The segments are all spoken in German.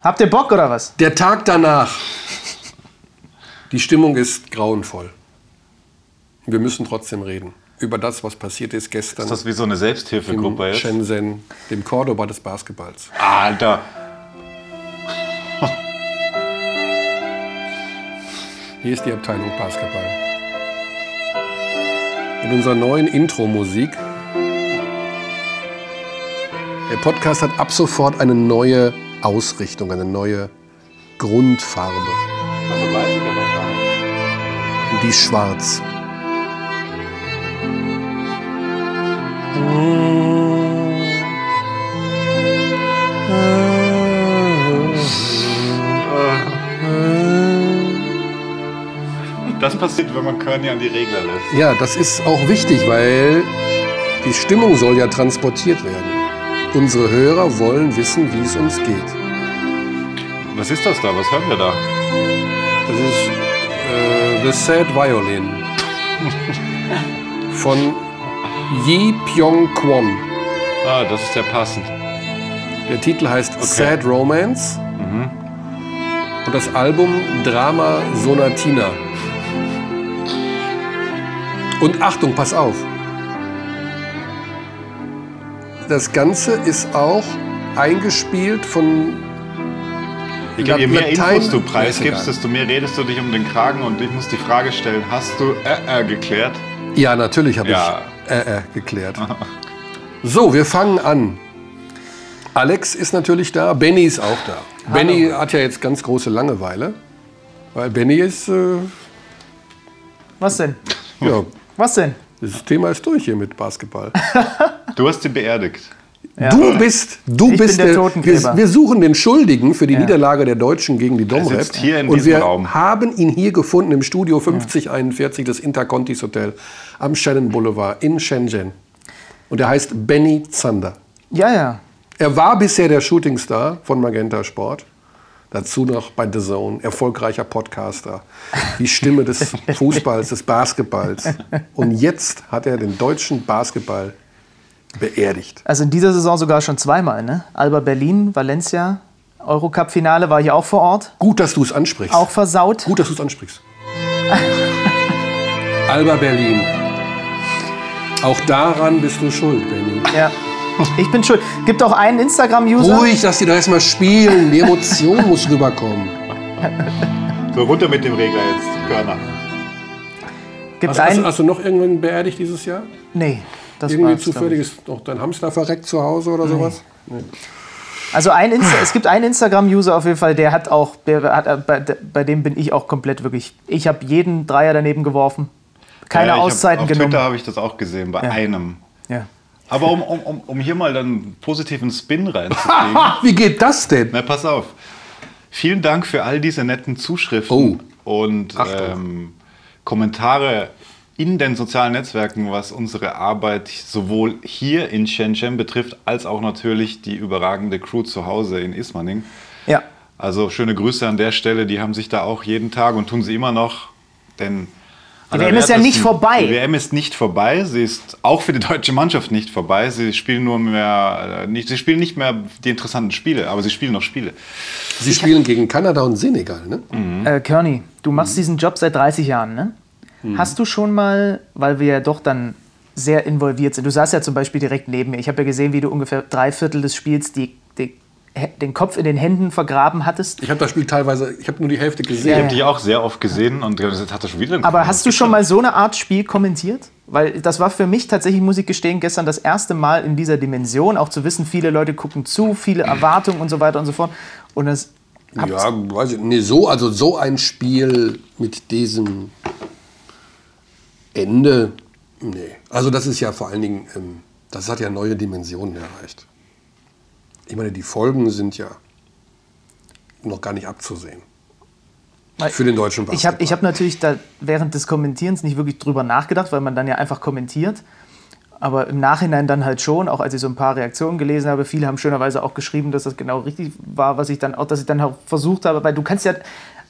Habt ihr Bock oder was? Der Tag danach. Die Stimmung ist grauenvoll. Wir müssen trotzdem reden über das, was passiert ist gestern. Ist das wie so eine Selbsthilfegruppe in jetzt? Shenzhen, dem Cordoba des Basketballs. Alter. Hier ist die Abteilung Basketball. In unserer neuen Intro-Musik. Der Podcast hat ab sofort eine neue Ausrichtung, eine neue Grundfarbe. Also weiß ich ja noch gar nicht. Und die ist schwarz. Das passiert, wenn man Körny an die Regler lässt. Ja, das ist auch wichtig, weil die Stimmung soll ja transportiert werden. Unsere Hörer wollen wissen, wie es uns geht. Was ist das da? Was hören wir da? Das ist äh, The Sad Violin von Yi Pyong Kwon. Ah, das ist ja passend. Der Titel heißt Sad Romance und das Album Drama Sonatina. Und Achtung, pass auf. Das Ganze ist auch eingespielt von Ich glaube, je mehr Latein- Infos du preisgibst, desto mehr redest du dich um den Kragen und ich muss die Frage stellen, hast du äh, äh, geklärt? Ja, natürlich habe Ja. ich äh, äh, geklärt. So, wir fangen an. Alex ist natürlich da, Benny ist auch da. Benny hat ja jetzt ganz große Langeweile, weil Benny ist, äh, Was denn? ja, Was denn? Das Thema ist durch hier mit Basketball. Du hast sie beerdigt. Ja. Du bist, du Ich bist bin der Totengräber. wir, wir suchen den Schuldigen für die Niederlage der Deutschen gegen die Domrep. sitzt hier in und wir Raum. haben ihn hier gefunden im Studio 5041 des Intercontis Hotel am Shannon Boulevard in Shenzhen. Und er heißt Benny Zander. Ja, ja. Er war bisher der Shootingstar von Magenta Sport. Dazu noch bei The Zone, erfolgreicher Podcaster, die Stimme des Fußballs, des Basketballs. Und jetzt hat er den deutschen Basketball beerdigt. Also in dieser Saison sogar schon zweimal, ne? Alba Berlin, Valencia, Eurocup-Finale war ich auch vor Ort. Gut, dass du es ansprichst. Auch versaut. Gut, dass du es ansprichst. Alba Berlin. Auch daran bist du schuld, Benny. Ja. Ich bin schuld. Gibt auch einen Instagram-User. Ruhig, lass die doch erstmal spielen. Die Emotion muss rüberkommen. So, runter mit dem Regler jetzt, Körner. Gibt Hast, hast, einen. hast du noch irgendwann beerdigt dieses Jahr? Nee, das Irgendwie zufällig ist noch dein Hamster verreckt zu Hause oder sowas? Also ein Insta es gibt einen Instagram-User auf jeden Fall, der hat auch, der hat, äh, bei, bei dem bin ich auch komplett wirklich. Ich habe jeden Dreier daneben geworfen. Keine Ja, ich hab- Auszeiten auf genommen. Twitter habe ich das auch gesehen, bei Ja. einem. Ja. Aber um, um, um, hier mal dann einen positiven Spin reinzukriegen. Wie geht das denn? Na, pass auf. Vielen Dank für all diese netten Zuschriften Oh. und ähm, Kommentare in den sozialen Netzwerken, was unsere Arbeit sowohl hier in Shenzhen betrifft, als auch natürlich die überragende Crew zu Hause in Ismaning. ja. Also schöne Grüße an der Stelle, die haben sich da auch jeden Tag und tun sie immer noch, denn Die WM ist ja nicht vorbei. Die WM ist nicht vorbei. Sie ist auch für die deutsche Mannschaft nicht vorbei. Sie spielen nur mehr, äh, nicht, sie spielen nicht mehr die interessanten Spiele, aber sie spielen noch Spiele. Sie spielen gegen Kanada und Senegal, ne? Äh, Kearney, du machst diesen Job seit 30 Jahren, ne? Hast du schon mal, weil wir ja doch dann sehr involviert sind, du saßt ja zum Beispiel direkt neben mir, ich habe ja gesehen, wie du ungefähr drei Viertel des Spiels die, die, den Kopf in den Händen vergraben hattest. Ich habe das Spiel teilweise, ich habe nur die Hälfte Ich gesehen. habe dich auch sehr oft gesehen und das hat er schon wieder. einen Aber hast du schon mal so eine Art Spiel kommentiert? Weil das war für mich tatsächlich, muss ich gestehen, gestern das erste Mal in dieser Dimension, auch zu wissen, viele Leute gucken zu, viele Erwartungen und so weiter und so fort. Und das Ja, weiß ich, nee, so, also so ein Spiel mit diesem Ende, nee. Also das ist ja vor allen Dingen, ähm, das hat ja neue Dimensionen erreicht. Ich meine, die Folgen sind ja noch gar nicht abzusehen. Für den deutschen Ich habe Basketball. ich hab natürlich da während des Kommentierens nicht wirklich drüber nachgedacht, weil man dann ja einfach kommentiert. Aber im Nachhinein dann halt schon, auch als ich so ein paar Reaktionen gelesen habe, viele haben schönerweise auch geschrieben, dass das genau richtig war, was ich dann auch, dass ich dann auch versucht habe, weil du kannst ja,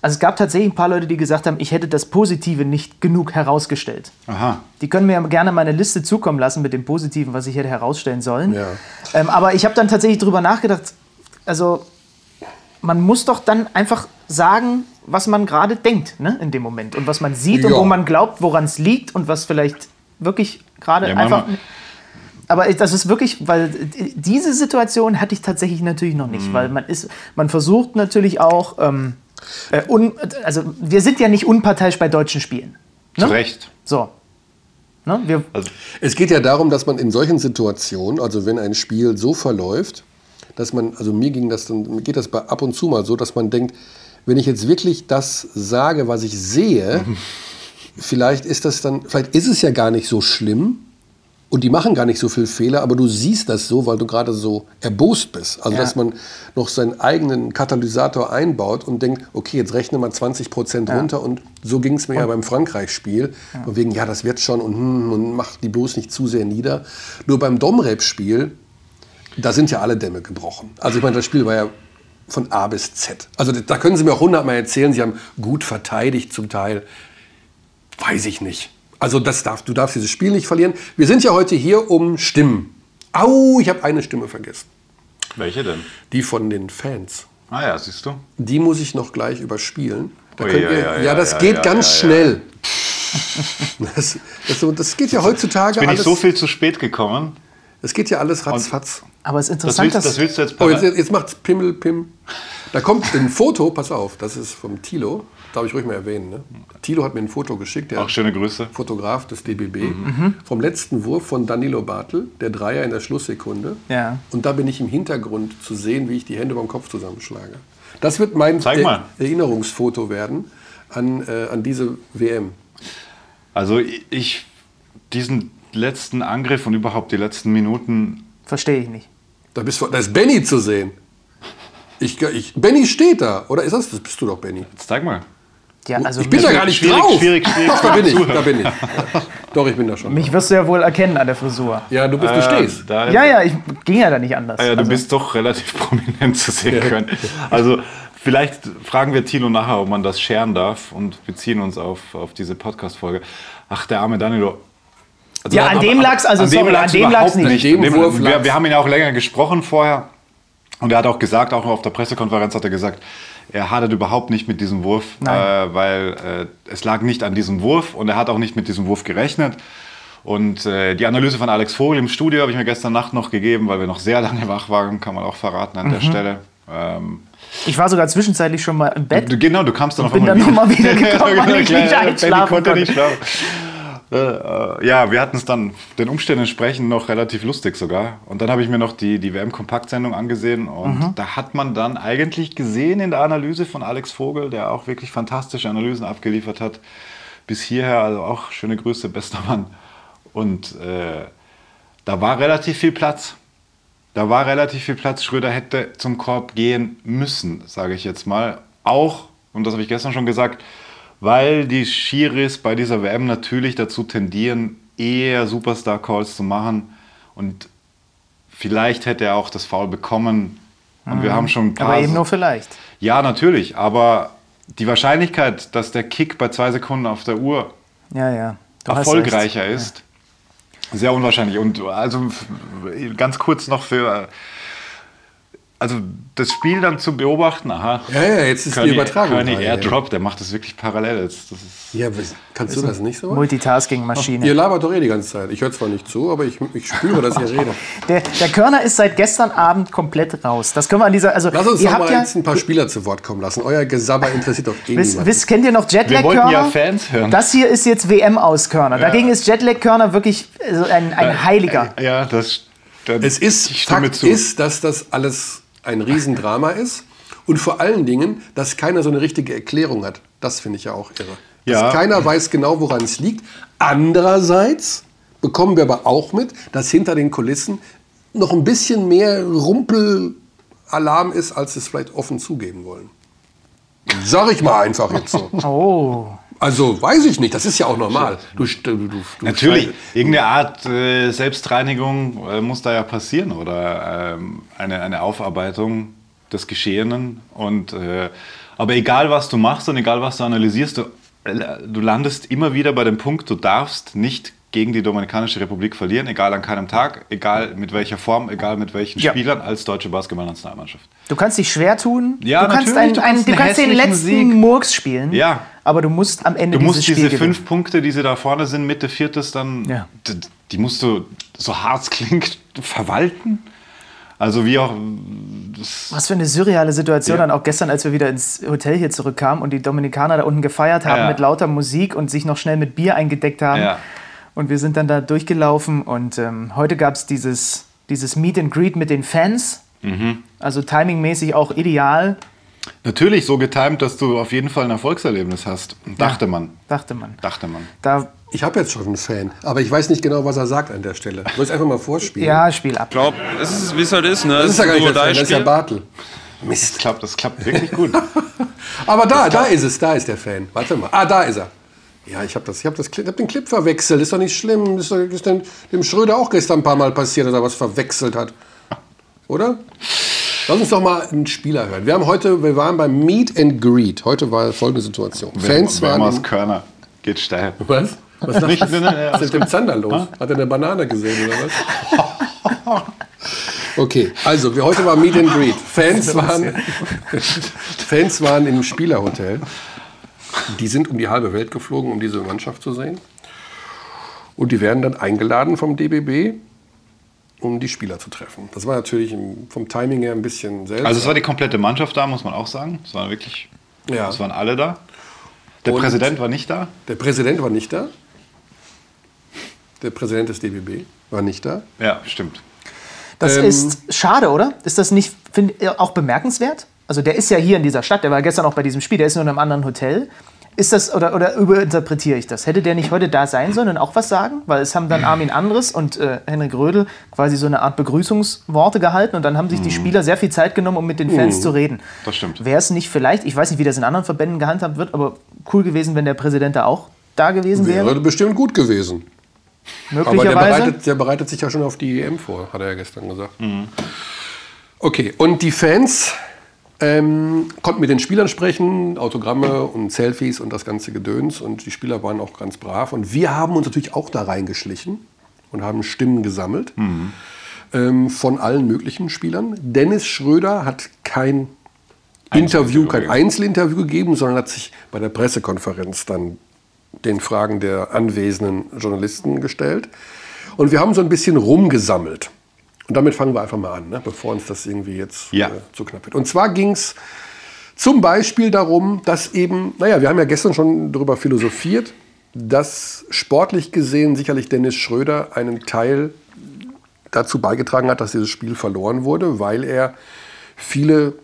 also es gab tatsächlich ein paar Leute, die gesagt haben, ich hätte das Positive nicht genug herausgestellt. Aha. Die können mir ja gerne meine Liste zukommen lassen mit dem Positiven, was ich hätte herausstellen sollen. Ja. Ähm, aber ich habe dann tatsächlich drüber nachgedacht, also man muss doch dann einfach sagen, was man gerade denkt ne, in dem Moment und was man sieht und Ja. wo man glaubt, woran es liegt und was vielleicht wirklich gerade Ja, einfach. Mama. Aber das ist wirklich, weil diese Situation hatte ich tatsächlich natürlich noch Mhm. nicht, weil man ist, man versucht natürlich auch, ähm, äh, un, also wir sind ja nicht unparteiisch bei deutschen Spielen. Zu Ne? Recht. So. Ne? Wir, Also, Es geht ja darum, dass man in solchen Situationen, also wenn ein Spiel so verläuft, dass man, also mir ging das dann, mir geht das bei ab und zu mal so, dass man denkt, wenn ich jetzt wirklich das sage, was ich sehe, vielleicht ist das dann, vielleicht ist es ja gar nicht so schlimm und die machen gar nicht so viel Fehler, aber du siehst das so, weil du gerade so erbost bist. Also Ja. dass man noch seinen eigenen Katalysator einbaut und denkt, okay, jetzt rechne mal 20 Prozent runter und so ging es mir ja beim Frankreich-Spiel. Von wegen, ja, das wird schon und, hm, und mach die bloß nicht zu sehr nieder. Nur beim Domrep-Spiel, da sind ja alle Dämme gebrochen. Also ich meine, das Spiel war ja von A bis Z. Also da können Sie mir auch hundertmal erzählen, Sie haben gut verteidigt zum Teil. Weiß ich nicht. Also das darf, du darfst dieses Spiel nicht verlieren. Wir sind ja heute hier um Stimmen. Au, ich habe eine Stimme vergessen. welche denn? Die von den Fans. Ah ja, siehst du. Die muss ich noch gleich überspielen. Da Ui, könnt ja, ihr, ja, ja, ja, das ja, geht ja, ganz ja, ja. schnell. Das, das, das geht ja heutzutage Bin alles. ich so viel zu spät gekommen. Das geht ja alles ratzfatz. aber es ist Das interessant, willst, dass. das willst du jetzt Oh, jetzt, jetzt macht's Pimmel, Pim. Da kommt ein Foto, pass auf, das ist vom Tilo. Darf ich ruhig mal erwähnen. Ne? Tilo hat mir ein Foto geschickt, der Auch schöne Grüße. Fotograf des DBB, Mhm. vom letzten Wurf von Danilo Bartel, der Dreier in der Schlusssekunde. Ja. Und da bin ich im Hintergrund zu sehen, wie ich die Hände beim Kopf zusammenschlage. Das wird mein Zeig mal. Erinnerungsfoto werden an, äh, an diese WM. Also ich, diesen letzten Angriff und überhaupt die letzten Minuten, Verstehe ich nicht. Da, bist, da ist Benny zu sehen. Ich, ich, Benny steht da. Oder ist das? Das bist du doch, Benny. jetzt zeig mal. Ja, also ich bin da gar nicht schwierig, drauf. schwierig, schwierig Doch, da bin ich. Da bin ich. Doch, ich bin da schon. mich wirst du ja wohl erkennen an der Frisur. Ja, du bist, du Äh, stehst. da, Ja, ja, ich ging ja da nicht anders. Ah ja, du Also, bist doch relativ prominent zu sehen können. Also vielleicht fragen wir Tilo nachher, ob man das scheren darf und beziehen uns auf, auf diese Podcast-Folge. Ach, der arme Danilo. Also, Ja, an dem lag's, also sorry, an dem lag's nicht. An dem An Wurf wir, lag's. wir haben ihn ja auch länger gesprochen vorher. Und er hat auch gesagt, auch auf der Pressekonferenz hat er gesagt, er hadert überhaupt nicht mit diesem Wurf, äh, weil äh, es lag nicht an diesem Wurf und er hat auch nicht mit diesem Wurf gerechnet. Und äh, die Analyse von Alex Vogel im Studio habe ich mir gestern Nacht noch gegeben, weil wir noch sehr lange wach waren, kann man auch verraten an der Mhm. Stelle. Ähm, ich war sogar zwischenzeitlich schon mal im Bett. du, genau, du kamst dann auf bin einmal dann noch mal wieder gekommen, weil ich Kleiner nicht einschlafen konnte. nicht schlafen. Äh, äh, ja, wir hatten es dann den Umständen entsprechend noch relativ lustig sogar. Und dann habe ich mir noch die, die WM-Kompaktsendung angesehen und Mhm. da hat man dann eigentlich gesehen in der Analyse von Alex Vogel, der auch wirklich fantastische Analysen abgeliefert hat, bis hierher, also auch schöne Grüße, bester Mann. Und äh, da war relativ viel Platz. Da war relativ viel Platz. Schröder hätte zum Korb gehen müssen, sage ich jetzt mal. Auch, und das habe ich gestern schon gesagt, weil die Schiris bei dieser WM natürlich dazu tendieren, eher Superstar-Calls zu machen. Und vielleicht hätte er auch das Foul bekommen. Und wir haben schon ein paar. aber eben nur vielleicht. ja, natürlich. Aber die Wahrscheinlichkeit, dass der Kick bei zwei Sekunden auf der Uhr Ja, ja. Erfolgreicher ist. Sehr unwahrscheinlich. Und also ganz kurz noch für. Also das Spiel dann zu beobachten, aha. Ja, ja, jetzt ist die Übertragung. Kearney gerade, ja. Airdrop, der macht das wirklich parallel. Das, das ist, Ja, kannst du das nicht so? Multitasking-Maschine. Ihr labert doch eh die ganze Zeit. Ich höre zwar nicht zu, aber ich, ich spüre, dass ihr redet. Der, der Körner ist seit gestern Abend komplett raus. Das können wir an dieser. Also, Lass uns ihr doch habt mal ja, jetzt ein paar Spieler zu Wort kommen lassen. Euer Gesabber interessiert doch eh wisst, kennt ihr noch Wir wollten Jetlag-Körner? ja Fans hören. Das hier ist jetzt WM aus Körner. Dagegen ist Jetlag-Körner wirklich also ein, ein Heiliger. ja, das. das Es ist, Fakt zu. ist, dass das alles ein Riesendrama ist. Und vor allen Dingen, dass keiner so eine richtige Erklärung hat. Das finde ich ja auch irre. Ja. Dass keiner weiß genau, woran es liegt. Andererseits bekommen wir aber auch mit, dass hinter den Kulissen noch ein bisschen mehr Rumpelalarm ist, als es vielleicht offen zugeben wollen. Sag ich mal einfach jetzt so. Oh. Also weiß ich nicht, das ist ja auch normal. Du, du, du, Natürlich, irgendeine Art äh, Selbstreinigung äh, muss da ja passieren oder ähm, eine, eine Aufarbeitung des Geschehenen. Und, äh, aber egal, was du machst und egal, was du analysierst, du, äh, du landest immer wieder bei dem Punkt, du darfst nicht gegen die Dominikanische Republik verlieren, egal an keinem Tag, egal mit welcher Form, egal mit welchen Ja. Spielern als deutsche Basketballnationalmannschaft. Du kannst dich schwer tun. Ja, du kannst, einen, du einen, du kannst den letzten Sieg. Murks spielen. Ja. Aber du musst am Ende Du musst diese gewinnen. fünf Punkte, die sie da vorne sind, Mitte Viertes, dann, Ja. d- die musst du, so hart es klingt, verwalten. Also wie auch, Was für eine surreale Situation Ja. dann auch gestern, als wir wieder ins Hotel hier zurückkamen und die Dominikaner da unten gefeiert haben Ja. mit lauter Musik und sich noch schnell mit Bier eingedeckt haben. Ja. Und wir sind dann da durchgelaufen und ähm, heute gab es dieses, dieses Meet and Greet mit den Fans. Mhm. Also timingmäßig auch ideal, natürlich so getimt, dass du auf jeden Fall ein Erfolgserlebnis hast. Dachte man. dachte man. Dachte man. Da, Ich habe jetzt schon einen Fan, aber ich weiß nicht genau, was er sagt an der Stelle. Soll ich einfach mal vorspielen? ja, Spiel ab. Ich glaube, es ist, wie es halt ist. Ne? Das Es ist ja gar nicht der Fan, das ist ja. Bartel. Das Mist. klappt, das klappt wirklich gut. Aber da, da ist es, da ist der Fan. Warte mal. Ah, da ist er. Ja, ich habe das, ich hab das, ich hab den Clip verwechselt. Ist doch nicht schlimm. Ist, doch- ist denn dem Schröder auch gestern ein paar Mal passiert, dass er was verwechselt hat. Oder? Lass uns doch mal einen Spieler hören. Wir haben heute, wir waren beim Meet and Greet. Heute war folgende Situation. Fans waren. Wärmers im- Körner geht steil. Was? Was ist Nicht, nein, nein, nein, Was ist mit dem Zander los? Hat er eine Banane gesehen oder was? Okay, also wir heute war Meet and Greet. Fans waren, Fans waren im Spielerhotel. Die sind um die halbe Welt geflogen, um diese Mannschaft zu sehen. Und die werden dann eingeladen vom DBB, um die Spieler zu treffen. Das war natürlich vom Timing her ein bisschen seltsam. Also es war die komplette Mannschaft da, muss man auch sagen. Es waren wirklich, Ja. es waren alle da. Der Und- Präsident war nicht da. Der Präsident war nicht da. Der Präsident des DBB war nicht da. Ja, stimmt. Das Ähm, ist schade, oder? Ist das nicht find, auch bemerkenswert? Also der ist ja hier in dieser Stadt, der war gestern auch bei diesem Spiel, der ist nur in einem anderen Hotel. Ist das, oder, oder überinterpretiere ich das? Hätte der nicht heute da sein sollen und auch was sagen? Weil es haben dann Armin Andres und äh, Henrik Rödel quasi so eine Art Begrüßungsworte gehalten und dann haben sich die Spieler sehr viel Zeit genommen, um mit den Fans zu reden. das stimmt. Wäre es nicht vielleicht, ich weiß nicht, wie das in anderen Verbänden gehandhabt wird, aber cool gewesen, wenn der Präsident da auch da gewesen wäre? Wäre bestimmt gut gewesen. Aber der Möglicherweise. bereitet, der bereitet sich ja schon auf die EM vor, hat er ja gestern gesagt. Okay, und die Fans ähm, konnten mit den Spielern sprechen, Autogramme und Selfies und das ganze Gedöns. Und die Spieler waren auch ganz brav. Und wir haben uns natürlich auch da reingeschlichen und haben Stimmen gesammelt ähm, von allen möglichen Spielern. Dennis Schröder hat kein Interview, kein. Einzelinterview gegeben, sondern hat sich bei der Pressekonferenz dann den Fragen der anwesenden Journalisten gestellt. Und wir haben so ein bisschen rumgesammelt. Und damit fangen wir einfach mal an, ne? bevor uns das irgendwie jetzt Ja. äh, zu knapp wird. Und zwar ging es zum Beispiel darum, dass eben, naja, wir haben ja gestern schon darüber philosophiert, dass sportlich gesehen sicherlich Dennis Schröder einen Teil dazu beigetragen hat, dass dieses Spiel verloren wurde, weil er viele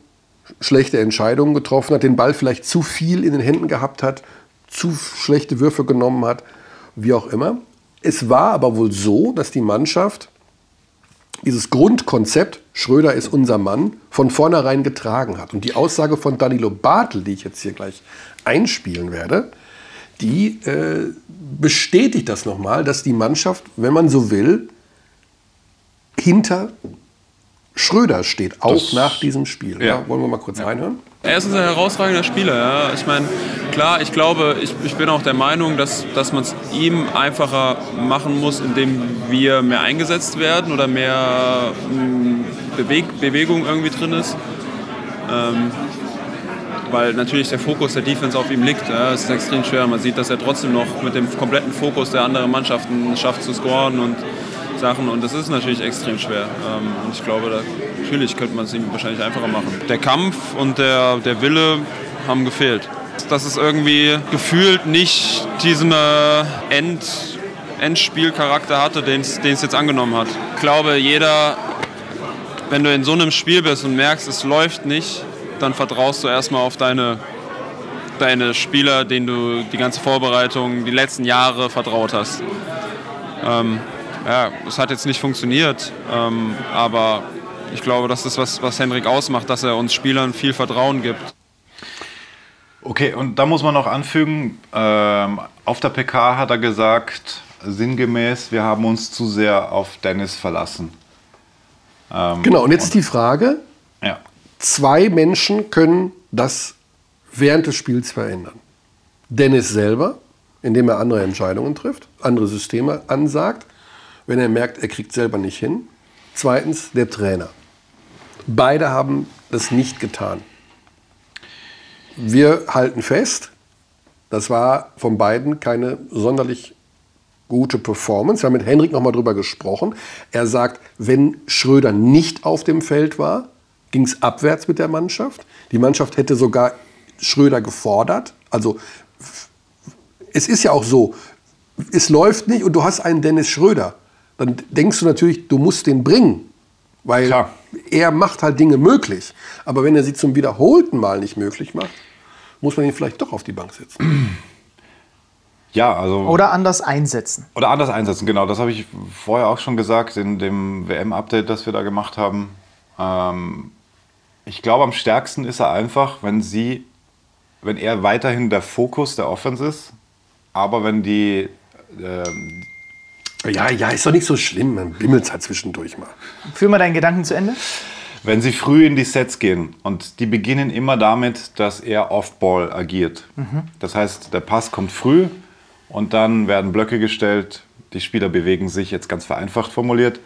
schlechte Entscheidungen getroffen hat, den Ball vielleicht zu viel in den Händen gehabt hat, zu schlechte Würfe genommen hat, wie auch immer. Es war aber wohl so, dass die Mannschaft dieses Grundkonzept, Schröder ist unser Mann, von vornherein getragen hat. Und die Aussage von Danilo Bartel, die ich jetzt hier gleich einspielen werde, die äh, bestätigt das nochmal, dass die Mannschaft, wenn man so will, hinter Schröder steht, auch Das- nach diesem Spiel. Ja. Ja. wollen wir mal kurz reinhören? Er ist ein herausragender Spieler. Ja. Ich meine, klar, ich glaube, ich, ich bin auch der Meinung, dass, dass man es ihm einfacher machen muss, indem wir mehr eingesetzt werden oder mehr mh, Beweg Bewegung irgendwie drin ist. Ähm, weil natürlich der Fokus der Defense auf ihm liegt. Ja. Es ist extrem schwer. Man sieht, dass er trotzdem noch mit dem kompletten Fokus der anderen Mannschaften schafft zu scoren und Sachen. Und das ist natürlich extrem schwer. Ähm, und ich glaube, da, natürlich könnte man es ihm wahrscheinlich einfacher machen. Der Kampf und der, der Wille haben gefehlt. Dass es irgendwie gefühlt nicht diesen äh, End, Endspielcharakter hatte, den es jetzt angenommen hat. Ich glaube, jeder, wenn du in so einem Spiel bist und merkst, es läuft nicht, dann vertraust du erstmal auf deine, deine Spieler, denen du die ganze Vorbereitung, die letzten Jahre vertraut hast. Ähm, ja, es hat jetzt nicht funktioniert, ähm, aber ich glaube, das ist was, was Henrik ausmacht, dass er uns Spielern viel Vertrauen gibt. Okay, und da muss man noch anfügen, ähm, auf der PK hat er gesagt, sinngemäß, wir haben uns zu sehr auf Dennis verlassen. Ähm, Genau, und jetzt ist die Frage, Ja. zwei Menschen können das während des Spiels verändern. Dennis selber, indem er andere Entscheidungen trifft, andere Systeme ansagt, wenn er merkt, er kriegt selber nicht hin. Zweitens der Trainer. Beide haben das nicht getan. Wir halten fest, das war von beiden keine sonderlich gute Performance. Wir haben mit Henrik nochmal drüber gesprochen. Er sagt, wenn Schröder nicht auf dem Feld war, ging es abwärts mit der Mannschaft. Die Mannschaft hätte sogar Schröder gefordert. Also es ist ja auch so, es läuft nicht und du hast einen Dennis Schröder. Dann denkst du natürlich, du musst den bringen. Weil Klar. er macht halt Dinge möglich. Aber wenn er sie zum wiederholten Mal nicht möglich macht, muss man ihn vielleicht doch auf die Bank setzen. Ja, also. Oder anders einsetzen. Oder anders einsetzen, genau. Das habe ich vorher auch schon gesagt in dem WM-Update, das wir da gemacht haben. Ähm, ich glaube, am stärksten ist er einfach, wenn sie, wenn er weiterhin der Fokus der Offense ist, aber wenn die, ähm, Ja, ja, ist doch nicht so schlimm. Man bimmelt halt zwischendurch mal. Führ mal deinen Gedanken zu Ende. wenn sie früh in die Sets gehen und die beginnen immer damit, dass er Off-Ball agiert. Das heißt, der Pass kommt früh und dann werden Blöcke gestellt, die Spieler bewegen sich, jetzt ganz vereinfacht formuliert,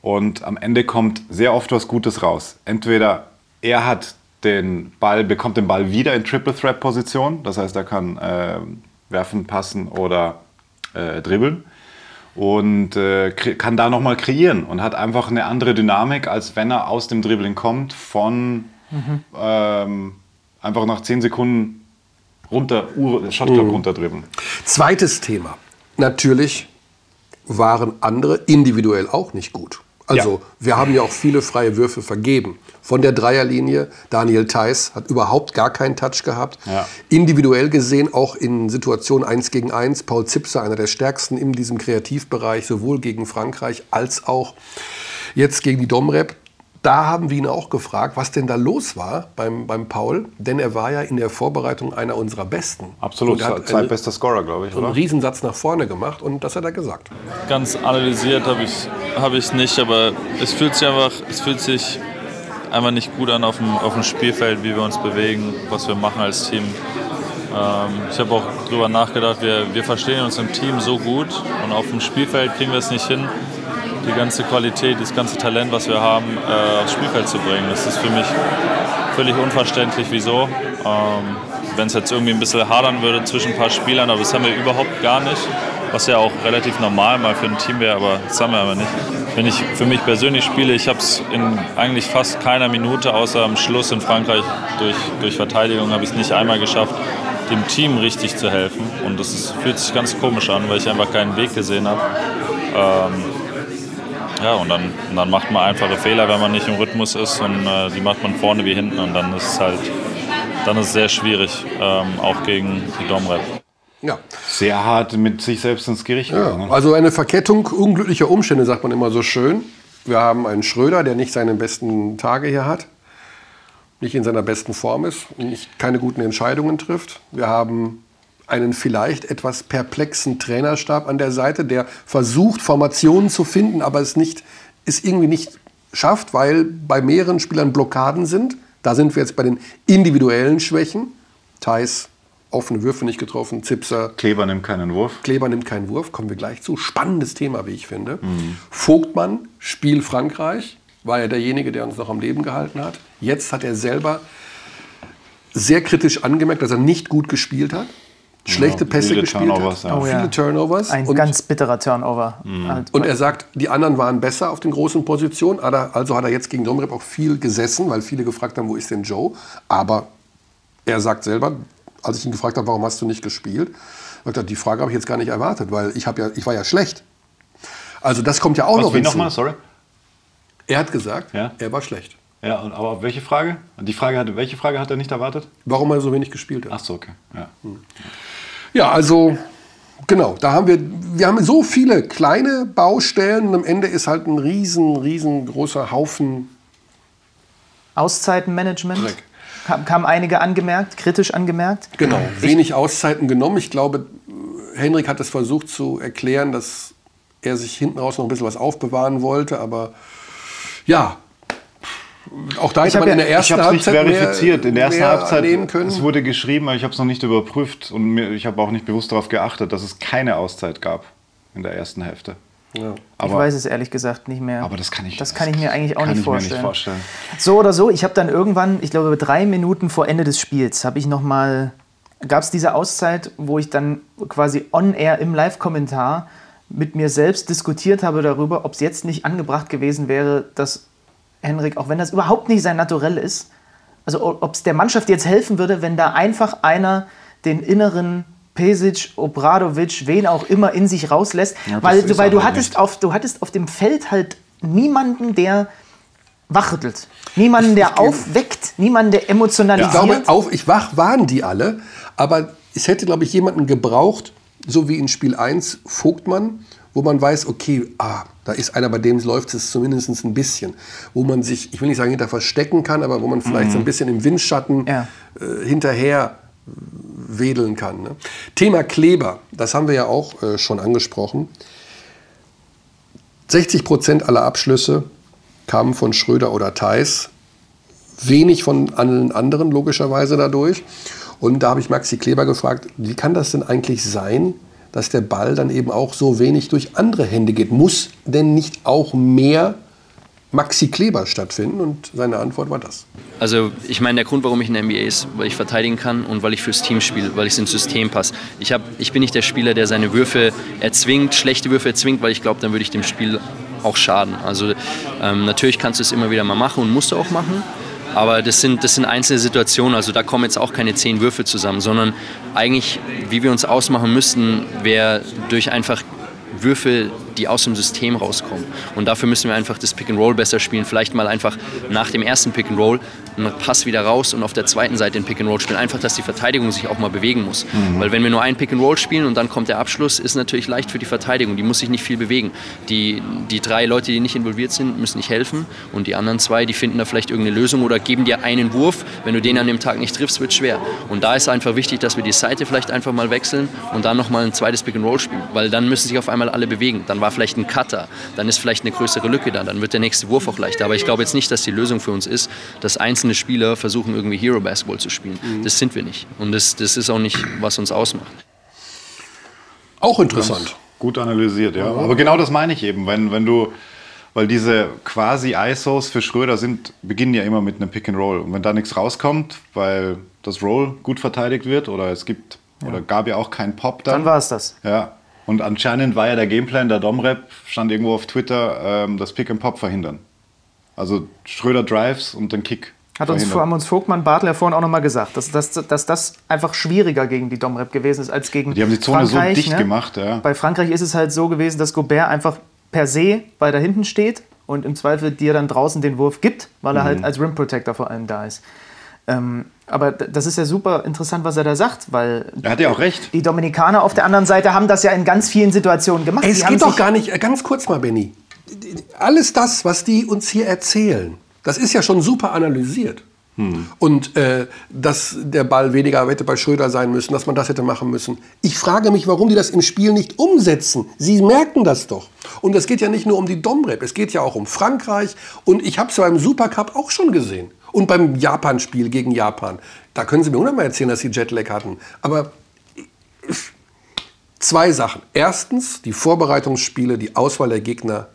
und am Ende kommt sehr oft was Gutes raus. Entweder er hat den Ball, bekommt den Ball wieder in Triple Threat Position, das heißt, er kann äh, werfen, passen oder äh, dribbeln und äh, kann da nochmal kreieren und hat einfach eine andere Dynamik, als wenn er aus dem Dribbling kommt, von ähm, einfach nach 10 Sekunden runter, Shotclock runterdribbeln. Zweites Thema. Natürlich waren andere individuell auch nicht gut. Also, Ja. wir haben ja auch viele freie Würfe vergeben. Von der Dreierlinie, Daniel Theiss hat überhaupt gar keinen Touch gehabt. Ja. Individuell gesehen auch in Situationen 1 gegen 1. Paul Zipser, einer der stärksten in diesem Kreativbereich, sowohl gegen Frankreich als auch jetzt gegen die Domrep. Da haben wir ihn auch gefragt, was denn da los war beim, beim Paul. Denn er war ja in der Vorbereitung einer unserer Besten. Absolut, Und er zweitbester Scorer, glaube ich, einen oder? Riesensatz nach vorne gemacht und das hat er gesagt. ganz analysiert habe ich habe ich nicht, aber es fühlt sich einfach es fühlt sich einfach nicht gut an auf dem, auf dem Spielfeld, wie wir uns bewegen, was wir machen als Team. Ähm, ich habe auch darüber nachgedacht, wir, wir verstehen uns im Team so gut und auf dem Spielfeld kriegen wir es nicht hin, die ganze Qualität, das ganze Talent, was wir haben, äh, aufs Spielfeld zu bringen. Das ist für mich völlig unverständlich, wieso. Ähm, Wenn es jetzt irgendwie ein bisschen hadern würde zwischen ein paar Spielern, aber das haben wir überhaupt gar nicht. Was ja auch relativ normal mal für ein Team wäre, aber das haben wir aber nicht. Wenn ich für mich persönlich spiele, ich habe es in eigentlich fast keiner Minute, außer am Schluss in Frankreich durch, durch Verteidigung, habe ich es nicht einmal geschafft, dem Team richtig zu helfen. Und das ist, fühlt sich ganz komisch an, weil ich einfach keinen Weg gesehen habe. Ähm, ja, und dann, und dann macht man einfache Fehler, wenn man nicht im Rhythmus ist und äh, die macht man vorne wie hinten und dann ist es halt, dann ist es sehr schwierig, ähm, auch gegen die Domrep. Ja. Sehr hart mit sich selbst ins Gericht gegangen. ja, also eine Verkettung unglücklicher Umstände, sagt man immer so schön. Wir haben einen Schröder, der nicht seine besten Tage hier hat, nicht in seiner besten Form ist und nicht, keine guten Entscheidungen trifft. Wir haben einen vielleicht etwas perplexen Trainerstab an der Seite, der versucht, Formationen zu finden, aber es nicht, es irgendwie nicht schafft, weil bei mehreren Spielern Blockaden sind. Da sind wir jetzt bei den individuellen Schwächen. Thais offene Würfe nicht getroffen, Zipser Kleber nimmt keinen Wurf. Kleber nimmt keinen Wurf, kommen wir gleich zu. Spannendes Thema, wie ich finde. Vogtmann, Spiel Frankreich, war ja derjenige, der uns noch am Leben gehalten hat. Jetzt hat er selber sehr kritisch angemerkt, dass er nicht gut gespielt hat. Schlechte Ja, Pässe viele gespielt Turnovers, hat. ja. Oh ja. Viele Turnovers. Ein und, ganz bitterer Turnover. Halt. und er sagt, die anderen waren besser auf den großen Positionen. Hat er- Also hat er jetzt gegen Domrep auch viel gesessen, weil viele gefragt haben, wo ist denn Joe? Aber er sagt selber, als ich ihn gefragt habe, warum hast du nicht gespielt, sagt er, die Frage habe ich jetzt gar nicht erwartet, weil ich, ja, ich war ja schlecht. Also das kommt ja auch Was, noch wie hinzu. nochmal? Sorry. Er hat gesagt, Ja. er war schlecht. Ja, und, aber welche Frage? Die Frage hatte, welche Frage hat er nicht erwartet? Warum er so wenig gespielt hat. Ach so, okay. Ja. Ja, also genau, da haben wir, wir haben so viele kleine Baustellen und am Ende ist halt ein riesen, riesengroßer Haufen Auszeitenmanagement. Dreck. Kam, kamen einige angemerkt, kritisch angemerkt. Genau, wenig Auszeiten genommen. Ich glaube, Henrik hat es versucht zu erklären, dass er sich hinten raus noch ein bisschen was aufbewahren wollte, aber ja, auch da Ich hätte hab man in ja- der ersten Ich habe es nicht Halbzeit verifiziert. Mehr, in der ersten Halbzeit es wurde geschrieben, aber ich habe es noch nicht überprüft und mir, ich habe auch nicht bewusst darauf geachtet, dass es keine Auszeit gab in der ersten Hälfte. Ja. ich Aber, weiß es ehrlich gesagt nicht mehr. aber das kann ich. Das kann ich mir eigentlich auch kann nicht ich mir vorstellen. Nicht vorstellen. So oder so, ich habe dann irgendwann, ich glaube drei Minuten vor Ende des Spiels, habe ich noch mal, gab es diese Auszeit, wo ich dann quasi on air im Live-Kommentar mit mir selbst diskutiert habe darüber, ob es jetzt nicht angebracht gewesen wäre, dass Henrik, auch wenn das überhaupt nicht sein Naturell ist, also ob es der Mannschaft jetzt helfen würde, wenn da einfach einer den inneren Pesic, Obradovic, wen auch immer in sich rauslässt, Ja, weil, du, weil du, hattest nicht. auf, du hattest auf dem Feld halt niemanden, der wachrüttelt. Niemanden, der aufweckt, niemanden, der Ich emotionalisiert. glaube, auf, ich wach waren die alle, aber es hätte, glaube ich, jemanden gebraucht, so wie in Spiel 1 Vogtmann, wo man weiß, okay, ah, da ist einer, bei dem läuft es zumindest ein bisschen. Wo man sich, ich will nicht sagen, hinter verstecken kann, aber wo man vielleicht so ein bisschen im Windschatten Ja. äh, hinterher wedeln kann. Ne? Thema Kleber, das haben wir ja auch äh, schon angesprochen. 60 Prozent aller Abschlüsse kamen von Schröder oder Theis wenig von allen anderen logischerweise dadurch. Und da habe ich Maxi Kleber gefragt, wie kann das denn eigentlich sein, dass der Ball dann eben auch so wenig durch andere Hände geht? Muss denn nicht auch mehr Maxi Kleber stattfinden? Und seine Antwort war das. Also ich meine, der Grund, warum ich in der NBA ist, weil ich verteidigen kann und weil ich fürs Team spiele, weil ich ins System passe. Ich, hab, ich bin nicht der Spieler, der seine Würfe erzwingt, schlechte Würfe erzwingt, weil ich glaube, dann würde ich dem Spiel auch schaden. Also ähm, natürlich kannst du es immer wieder mal machen und musst du auch machen. Aber das sind, das sind einzelne Situationen, also da kommen jetzt auch keine zehn Würfe zusammen, sondern eigentlich, wie wir uns ausmachen müssten, wäre durch einfach Würfe, die aus dem System rauskommen. Und dafür müssen wir einfach das Pick and Roll besser spielen. Vielleicht mal einfach nach dem ersten Pick and Roll einen Pass wieder raus und auf der zweiten Seite den Pick and Roll spielen. Einfach, dass die Verteidigung sich auch mal bewegen muss. Weil wenn wir nur ein Pick and Roll spielen und dann kommt der Abschluss, ist natürlich leicht für die Verteidigung. Die muss sich nicht viel bewegen. Die, die drei Leute, die nicht involviert sind, müssen nicht helfen. Und die anderen zwei, die finden da vielleicht irgendeine Lösung oder geben dir einen Wurf. Wenn du den an dem Tag nicht triffst, wird schwer. Und da ist einfach wichtig, dass wir die Seite vielleicht einfach mal wechseln und dann nochmal ein zweites Pick and Roll spielen. Weil dann müssen sich auf einmal alle bewegen. Dann war vielleicht ein Cutter, dann ist vielleicht eine größere Lücke da, dann wird der nächste Wurf auch leichter. Aber ich glaube jetzt nicht, dass die Lösung für uns ist, dass einzelne Spieler versuchen, irgendwie Hero Basketball zu spielen. Das sind wir nicht. Und das, das ist auch nicht, was uns ausmacht. Auch interessant. Gut analysiert, ja. Aber genau das meine ich eben, wenn, wenn du, weil diese quasi ISOs für Schröder sind, beginnen ja immer mit einem Pick and Roll. Und wenn da nichts rauskommt, weil das Roll gut verteidigt wird oder es gibt, oder gab ja auch keinen Pop dann. Dann war es das. Ja. Und anscheinend war ja der Gameplan der Domrep, stand irgendwo auf Twitter, ähm, das Pick and Pop verhindern. Also Schröder Drives und den Kick. Hat uns, verhindern. haben uns Vogtmann Bartler vorhin auch nochmal gesagt, dass, dass, dass das einfach schwieriger gegen die Domrep gewesen ist als gegen Die haben die Zone so Frankreich, dicht ne? gemacht, ja. Bei Frankreich ist es halt so gewesen, dass Gobert einfach per se weiter hinten steht und im Zweifel dir dann draußen den Wurf gibt, weil er Mhm. halt als Rim Protector vor allem da ist. Ähm, aber das ist ja super interessant, was er da sagt, weil Er hat ja auch recht. die Dominikaner auf der anderen Seite haben das ja in ganz vielen Situationen gemacht. Es Die geht doch gar nicht, äh, ganz kurz mal, Benny. Alles das, was die uns hier erzählen, das ist ja schon super analysiert. Und äh, dass der Ball weniger hätte bei Schröder sein müssen, dass man das hätte machen müssen. Ich frage mich, warum die das im Spiel nicht umsetzen. Sie merken das doch. Und es geht ja nicht nur um die Domrep, es geht ja auch um Frankreich. Und ich habe es beim Supercup auch schon gesehen. Und beim Japan-Spiel gegen Japan. Da können Sie mir hundertmal erzählen, dass Sie Jetlag hatten. Aber Zwei Sachen. Erstens, die Vorbereitungsspiele, die Auswahl der Gegner.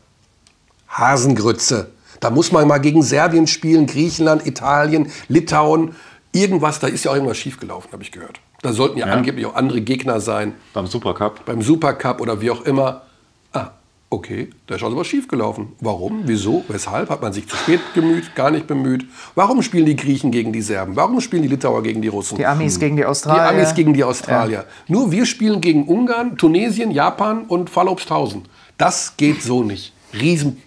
Hasengrütze. Da muss man mal gegen Serbien spielen, Griechenland, Italien, Litauen. Irgendwas, da ist ja auch irgendwas schiefgelaufen, habe ich gehört. Da sollten ja, angeblich auch andere Gegner sein. Beim Supercup. Beim Supercup oder wie auch immer. Ah, okay, da ist also was schiefgelaufen. Warum? Wieso? Weshalb? Hat man sich zu spät bemüht? Gar nicht bemüht? Warum spielen die Griechen gegen die Serben? Warum spielen die Litauer gegen die Russen? die Amis gegen die Die Australier. Amis gegen die Australier. Nur wir spielen gegen Ungarn, Tunesien, Japan und Fallobsthausen. Das geht so nicht. Riesen.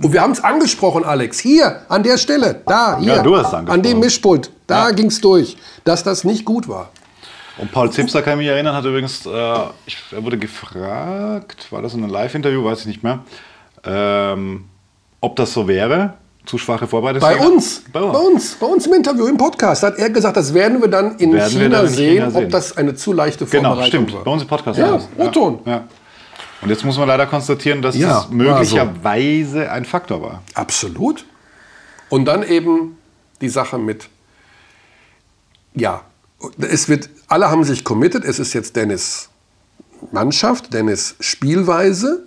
Und wir haben es angesprochen, Alex. Hier, an der Stelle. Da, hier. Ja, du hast angesprochen. An dem Mischpult. Da ging es durch. Dass das nicht gut war. Und Paul Zipser, kann ich mich erinnern, hat übrigens, äh, ich, er wurde gefragt, war das in einem Live-Interview, weiß ich nicht mehr, ähm, ob das so wäre. Zu schwache Vorbereitung. Bei uns, Bei bei uns. uns, bei uns im Interview, im Podcast, hat er gesagt, das werden wir dann in, Werden China, dann in sehen, China sehen. ob das eine zu leichte Genau, Vorbereitung stimmt. war. Bei uns im Podcast. Ja, das. O-Ton. Ja. Und jetzt muss man leider konstatieren, dass Ja, das war so. möglicherweise ein Faktor war. Absolut. Und dann eben die Sache mit, ja, es wird, alle haben sich committed, es ist jetzt Dennis Mannschaft, Dennis Spielweise,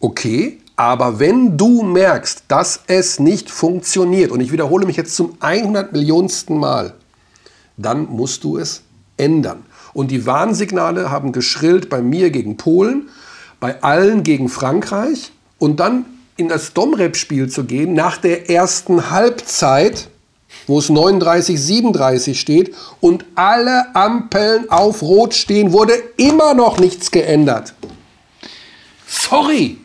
okay, aber wenn du merkst, dass es nicht funktioniert, und ich wiederhole mich jetzt zum 100 Millionsten Mal, dann musst du es ändern. Und die Warnsignale haben geschrillt bei mir gegen Polen, bei allen gegen Frankreich und dann in das Domrep-Spiel zu gehen nach der ersten Halbzeit, wo es 39, 37 steht und alle Ampeln auf Rot stehen, wurde immer noch nichts geändert. Sorry.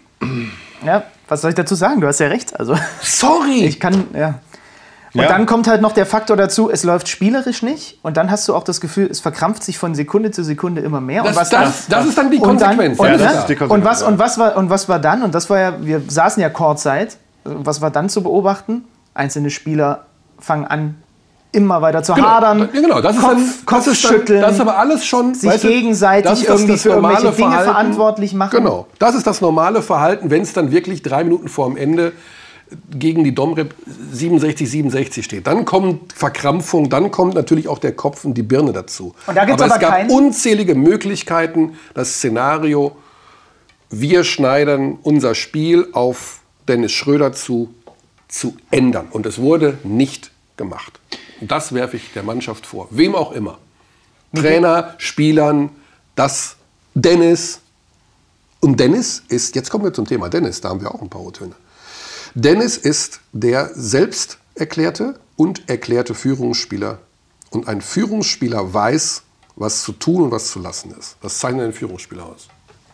Ja, was soll ich dazu sagen? Du hast ja recht. Also, Sorry. ich kann, ja. Und Ja. dann kommt halt noch der Faktor dazu, es läuft spielerisch nicht und dann hast du auch das Gefühl, es verkrampft sich von Sekunde zu Sekunde immer mehr. Das- und was das- dann, das ist dann die und dann- Konsequenz. Und, Ja, dann, das ist die Konsequenz, und, was, ja. und, was war, und was war dann? Und das war ja, wir saßen ja Kurzzeit. Was war dann zu beobachten? Einzelne Spieler fangen an, immer weiter zu hadern. Ja, genau, das ist Kopf, dann, das Kopf ist dann, schütteln. das ist aber alles schon sich gegenseitig irgendwie für irgendwelche Dinge verantwortlich machen. Genau, das ist das normale Verhalten, wenn es dann wirklich drei Minuten vor dem Ende gegen die Domrep 67, 67 steht. Dann kommt Verkrampfung, dann kommt natürlich auch der Kopf und die Birne dazu. Und da gibt's aber, aber es gab keinen- unzählige Möglichkeiten, das Szenario, wir schneidern unser Spiel auf Dennis Schröder zu, zu ändern. Und es wurde nicht gemacht. Und das werfe ich der Mannschaft vor. Wem auch immer. Trainer, Spielern, das Dennis. Und Dennis ist, jetzt kommen wir zum Thema Dennis, da haben wir auch ein paar O-Töne. Dennis ist der selbst erklärte und erklärte Führungsspieler. Und ein Führungsspieler weiß, was zu tun und was zu lassen ist. Das zeichnet einen Führungsspieler aus.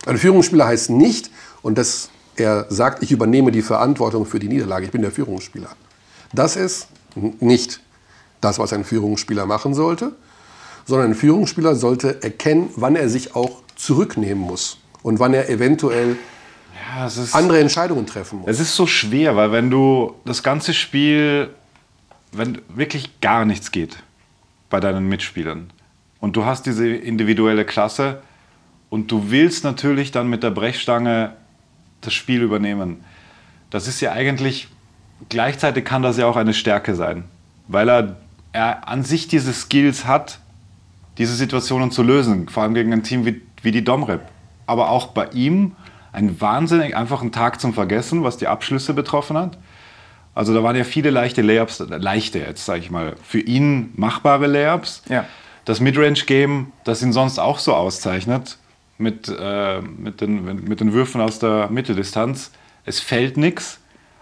Ein Führungsspieler heißt nicht, und das, er sagt, ich übernehme die Verantwortung für die Niederlage, ich bin der Führungsspieler. Das ist nicht das, was ein Führungsspieler machen sollte, sondern ein Führungsspieler sollte erkennen, wann er sich auch zurücknehmen muss und wann er eventuell Ja, es ist, andere Entscheidungen treffen muss. es ist so schwer, weil wenn du das ganze Spiel, wenn wirklich gar nichts geht bei deinen Mitspielern und du hast diese individuelle Klasse und du willst natürlich dann mit der Brechstange das Spiel übernehmen, das ist ja eigentlich, gleichzeitig kann das ja auch eine Stärke sein, weil er, er an sich diese Skills hat, diese Situationen zu lösen, vor allem gegen ein Team wie, wie die Domrep. Aber auch bei ihm ein wahnsinnig einfachen Tag zum Vergessen, was die Abschlüsse betroffen hat. Also da waren ja viele leichte Layups, leichte jetzt sage ich mal, für ihn machbare Layups. Ja. Das Midrange-Game, das ihn sonst auch so auszeichnet, mit, äh, mit, den, mit den Würfen aus der Mitteldistanz, es fällt nichts.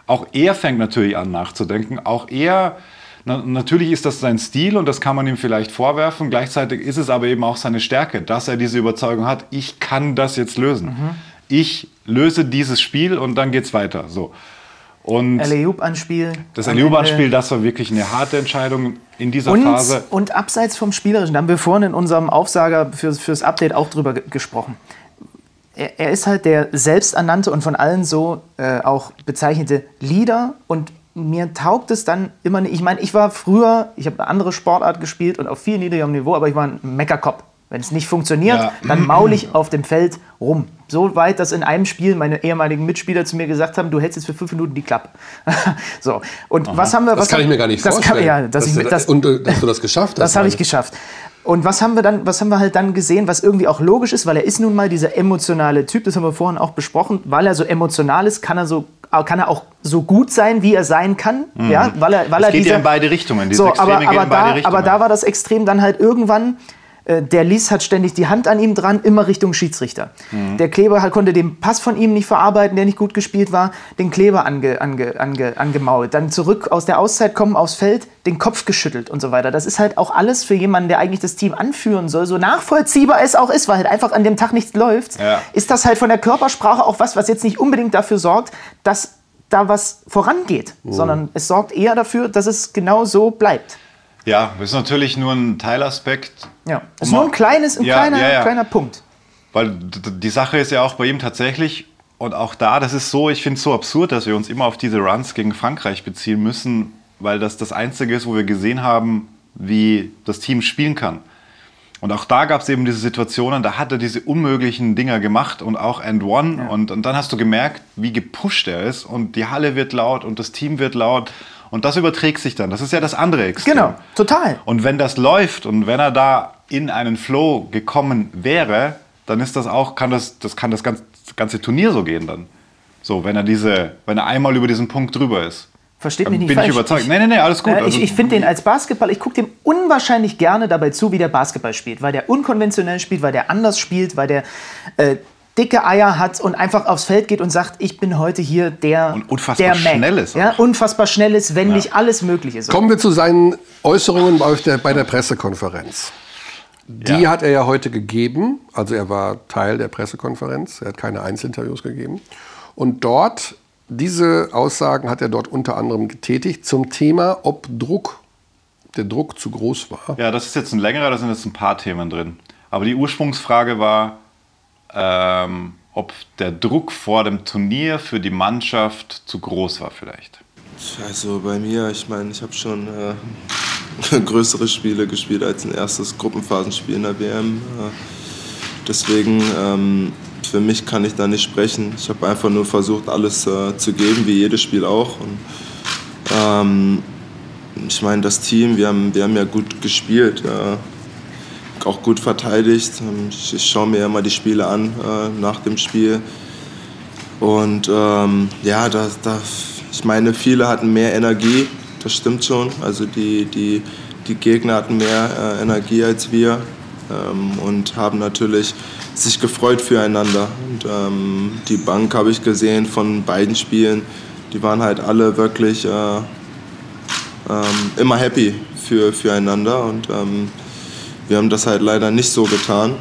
Auch er fängt natürlich an nachzudenken. Auch er, na, natürlich ist das sein Stil und das kann man ihm vielleicht vorwerfen. Gleichzeitig ist es aber eben auch seine Stärke, dass er diese Überzeugung hat, ich kann das jetzt lösen. Ich löse dieses Spiel und dann geht's weiter. So. Und Alley-Oop-Anspiel. das Ende. das war wirklich eine harte Entscheidung in dieser Und, Phase. und abseits vom Spielerischen, da haben wir vorhin in unserem Aufsager fürs, fürs Update auch drüber ge- gesprochen. Er, er ist halt der selbsternannte und von allen so äh, auch bezeichnete Leader und mir taugt es dann immer nicht. Ich meine, ich war früher, ich habe eine andere Sportart gespielt und auf viel niedrigerem Niveau, aber ich war ein Meckerkopf. Wenn es nicht funktioniert, Ja. dann maul ich auf dem Feld rum. So weit, dass in einem Spiel meine ehemaligen Mitspieler zu mir gesagt haben, du hältst jetzt für fünf Minuten die Klappe. so. Und was haben wir? Das was kann ich mir gar nicht das vorstellen. Kann, ja, dass, ich, du, mit- das, und äh, dass du das geschafft hast. das habe ich meine geschafft. Und was haben wir dann, was haben wir halt dann gesehen, was irgendwie auch logisch ist, weil er ist nun mal dieser emotionale Typ, das haben wir vorhin auch besprochen, weil er so emotional ist, kann er so kann er auch so gut sein, wie er sein kann, ja, weil er weil Es er geht ja dieser, in beide Richtungen. Diese so, Extreme aber, gehen aber, in beide da, Richtungen. aber da war das Extrem dann halt irgendwann, äh, der Lies hat ständig die Hand an ihm dran, immer Richtung Schiedsrichter. Mhm. Der Kleber halt, konnte den Pass von ihm nicht verarbeiten, der nicht gut gespielt war, den Kleber ange, ange, ange, angemault. Dann zurück aus der Auszeit kommen aufs Feld, den Kopf geschüttelt und so weiter. Das ist halt auch alles für jemanden, der eigentlich das Team anführen soll, so nachvollziehbar es auch ist, weil halt einfach an dem Tag nichts läuft, Ja. ist das halt von der Körpersprache auch was, was jetzt nicht unbedingt dafür sorgt, dass da was vorangeht, Mhm. sondern es sorgt eher dafür, dass es genau so bleibt. Ja, das ist natürlich nur ein Teilaspekt. Ja, das ist nur ein kleines, ein Ja, kleiner, ja, ja. kleiner Punkt. Weil die Sache ist ja auch bei ihm tatsächlich, und auch da, das ist so, ich finde es so absurd, dass wir uns immer auf diese Runs gegen Frankreich beziehen müssen, weil das das Einzige ist, wo wir gesehen haben, wie das Team spielen kann. Und auch da gab es eben diese Situationen, da hat er diese unmöglichen Dinger gemacht und auch End One. Und, und dann hast du gemerkt, wie gepusht er ist und die Halle wird laut und das Team wird laut. Und das überträgt sich dann. Das ist ja das andere Extrem. Genau, total. Und wenn das läuft und wenn er da in einen Flow gekommen wäre, dann ist das auch, kann das, das kann das ganze, ganze Turnier so gehen dann. So, wenn er diese, wenn er einmal über diesen Punkt drüber ist. Versteht mich nicht bin falsch. ich überzeugt. Nee, nee, nee, alles gut. Äh, Also- ich ich finde den als Basketball, ich gucke dem unwahrscheinlich gerne dabei zu, wie der Basketball spielt, weil der unkonventionell spielt, weil der anders spielt, weil der äh, dicke Eier hat und einfach aufs Feld geht und sagt, ich bin heute hier der Und unfassbar der Mac. schnell ist auch. Ja, unfassbar schnell ist, wenn nicht alles möglich ist. Kommen wir zu seinen Äußerungen bei der, bei der Pressekonferenz. Die Ja. hat er ja heute gegeben. Also er war Teil der Pressekonferenz. Er hat keine Einzelinterviews gegeben. Und dort, diese Aussagen hat er dort unter anderem getätigt zum Thema, ob Druck, der Druck zu groß war. Ja, das ist jetzt ein längerer, da sind jetzt ein paar Themen drin. Aber die Ursprungsfrage war, ähm, ob der Druck vor dem Turnier für die Mannschaft zu groß war vielleicht. Also bei mir, ich meine, ich habe schon äh, größere Spiele gespielt als ein erstes Gruppenphasenspiel in der WM. Äh, deswegen, ähm, für mich kann ich da nicht sprechen. Ich habe einfach nur versucht, alles äh, zu geben, wie jedes Spiel auch. Und, ähm, ich meine, das Team, wir haben, wir haben ja gut gespielt, auch gut verteidigt. Ähm, Ich, ich schaue mir mal die Spiele an äh, nach dem Spiel. Und ähm, ja, da, da, ich meine, viele hatten mehr Energie, das stimmt schon. Also die, die, die Gegner hatten mehr äh, Energie als wir ähm, und haben natürlich sich gefreut füreinander. Und ähm, die Bank habe ich gesehen von beiden Spielen, die waren halt alle wirklich äh, ähm, immer happy für, füreinander und ähm, wir haben das halt leider nicht so getan.